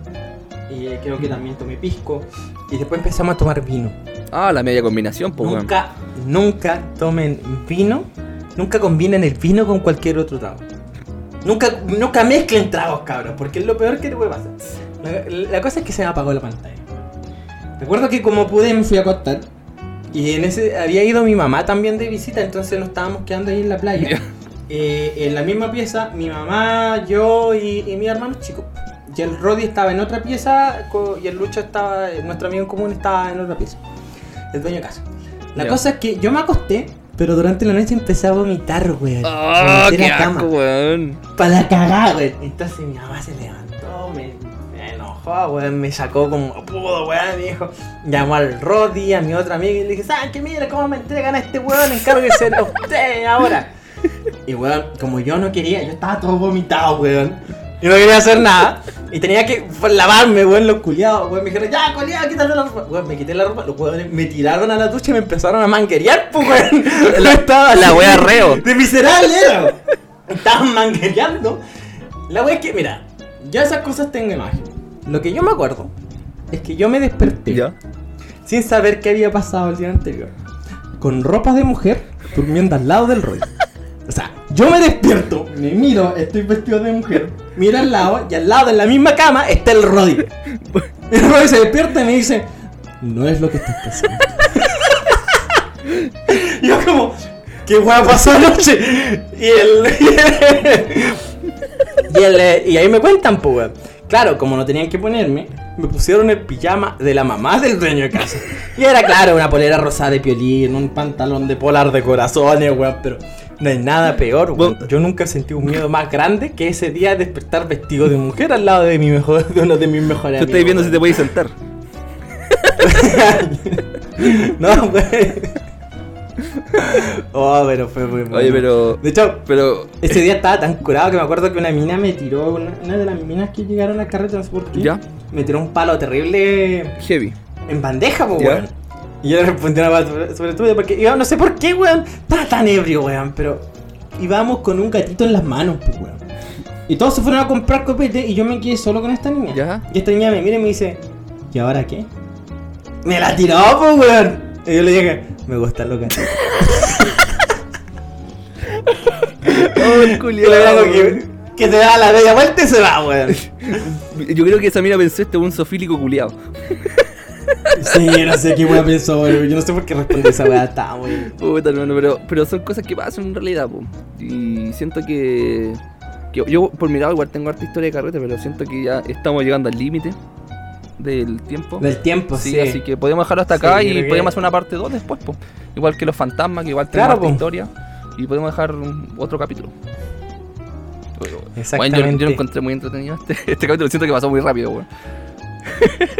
y creo que también tomé pisco, y después empezamos a tomar vino. Ah, la media combinación, pues. Nunca, nunca tomen vino, nunca combinen el vino con cualquier otro trago. Nunca, nunca mezclen tragos, cabros, porque es lo peor que te puede pasar. La, la cosa es que se me apagó la pantalla. Recuerdo que como pude me fui a acostar. Y en ese había ido mi mamá también de visita, entonces nos estábamos quedando ahí en la playa. Ya. Eh, en la misma pieza, mi mamá, yo y, y mi hermano chico. Y el Roddy estaba en otra pieza y el Lucho estaba, nuestro amigo en común estaba en otra pieza. El dueño de casa. La cosa es que yo me acosté, pero durante la noche empecé a vomitar, weón. Vomité qué la cama. asco, weón. Para la cagada, weón. Entonces mi mamá se levantó, me, me enojó, weón, me sacó como pudo, weón, y dijo, llamó al Roddy, a mi otra amiga, y le dije, ¿saben qué? Mira cómo me entregan a este weón, encárguese a usted ahora. Y weón, como yo no quería, yo estaba todo vomitado, weón. Y no quería hacer nada. Y tenía que lavarme, weón, los culiados. Weón, me dijeron, ya, culiado, quítate la ropa. Weón, me quité la ropa. Los weones me tiraron a la ducha y me empezaron a manguerear, pues, weón. La- estaba la wea reo. De miserable era. Estaban manguereando. La wea es que, mira, yo esas cosas tengo imagen. Lo que yo me acuerdo es que yo me desperté ¿Ya? sin saber qué había pasado el día anterior. Con ropa de mujer, durmiendo al lado del rollo. O sea, yo me despierto, me miro, estoy vestido de mujer, miro al lado y al lado en la misma cama está el Roddy. El Roddy se despierta y me dice, no es lo que estás pensando. Yo como, ¿qué hueá pasó anoche? Y el... y, el, y ahí me cuentan, pues, Claro, como no tenían que ponerme, me pusieron el pijama de la mamá del dueño de casa. Y era claro, una polera rosada de piolín, un pantalón de polar de corazones, weón, pero no hay nada peor, weón. Yo nunca sentí un miedo más grande que ese día de despertar vestido de mujer al lado de mi mejor, de uno de mis mejores Tú estás viendo si te weón. puedes sentar. no, güey. Oh, pero fue muy bueno. Oye, pero. De hecho, Pero. ese día estaba tan curado que me acuerdo que una mina me tiró, una, una de las minas que llegaron al carrete, no sé por qué. ¿Ya? Me tiró un palo terrible Heavy. en bandeja, ¿Ya? weón. Y yo le respondí una palabra sobre, todo porque iba, no sé por qué, weón. Estaba tan ebrio, weón, pero íbamos con un gatito en las manos, pues, weón. Y todos se fueron a comprar copete y yo me quedé solo con esta niña. ¿Ya? Y esta niña me mira y me dice, ¿y ahora qué? Me la tiró, pues, weón. Y yo le dije, me gustan los gatitos. Oh, el que, que se da la media vuelta y se va, weón. Yo creo que esa mina pensó este es un sofílico culiado. Sí, no sé qué weón pensó, weón. Yo no sé por qué respondí esa weá, está, weón. Puta, hermano, pero, pero son cosas que pasan en realidad, po. Y siento que, que yo, por mi lado, igual tengo harta historia de carrete, pero siento que ya estamos llegando al límite del tiempo. Del tiempo, sí, sí. así que podemos dejarlo hasta acá y que- podemos hacer una parte 2 después, po. Igual que los fantasmas, que igual Claro, tenemos harta po. historia. Y podemos dejar otro capítulo. Bueno, yo, Exactamente. yo lo encontré muy entretenido este, este capítulo. Siento que pasó muy rápido, weón.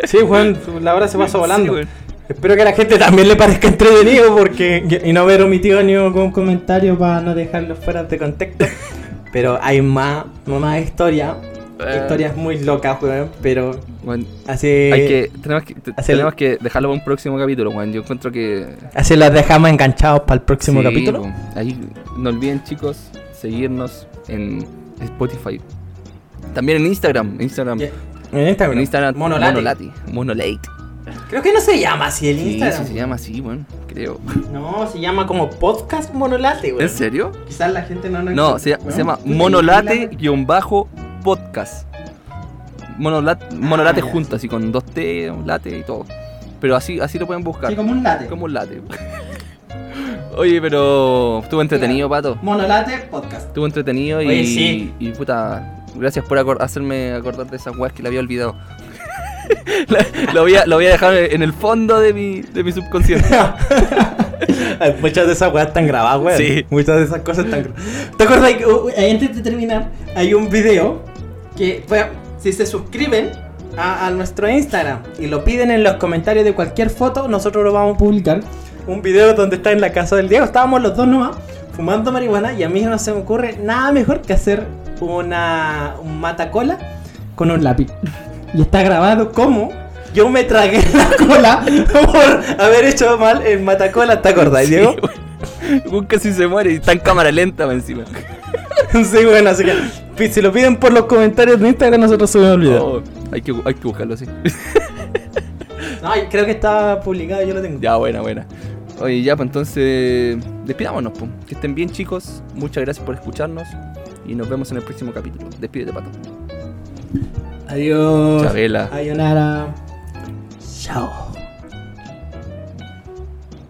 Sí, Juan, la hora se pasó volando. Sí. Espero que a la gente también le parezca entretenido porque y no haber omitido ni un comentario para no dejarlo fuera de contexto. Pero hay más, más historia, Eh. historias muy locas, weón. Pero Bueno, hay que, tenemos que, tenemos dejarlo para un próximo capítulo, weón. Yo encuentro que así los dejamos enganchados para el próximo Sí, capítulo. Ahí no olviden, chicos, seguirnos en Spotify. También en Instagram. Instagram. En Instagram. En Instagram. Monolate. Monolate. Monolate. Creo que no se llama así el Sí, Instagram. sí, se llama así, bueno, creo. No, se llama como podcast monolate, weón. ¿En serio? Quizás la gente no lo No, se, encuentra, se llama monolate-podcast. Monolate, monolate Ah, ya. junto, así con dos T, un late y todo. Pero así, así lo pueden buscar. Sí, como un late. Como un late. Oye, pero estuvo entretenido, pato. Monolate podcast. Estuvo entretenido y, Oye, sí. y puta, gracias por acor- hacerme acordar de esas weas que la había olvidado. La- lo, voy a, lo voy a dejar en el fondo de mi, de mi subconsciente. Muchas de esas weas están grabadas, weón. Sí. Muchas de esas cosas están grabadas. ¿Te acuerdas que uh, antes de terminar hay un video que, bueno, si se suscriben a, a nuestro Instagram y lo piden en los comentarios de cualquier foto, nosotros lo vamos a publicar. Un video donde está en la casa del Diego. Estábamos los dos nomás fumando marihuana y a mí no se me ocurre nada mejor que hacer una, un matacola con un lápiz. Y está grabado como yo me tragué la cola por haber hecho mal el matacola. ¿Te acordás, Diego? Un casi se muere y está en cámara lenta encima. Sí, bueno, así que si lo piden por los comentarios de Instagram, nosotros subimos el video. Oh, hay, que, hay que buscarlo así. No, creo que está publicado, yo lo tengo. ya, buena, buena. Oye, ya, pues entonces, despidámonos, pues. Que estén bien, chicos. Muchas gracias por escucharnos. Y nos vemos en el próximo capítulo. Despídete, pato. Adiós. Chabela. Ayonara. Chao.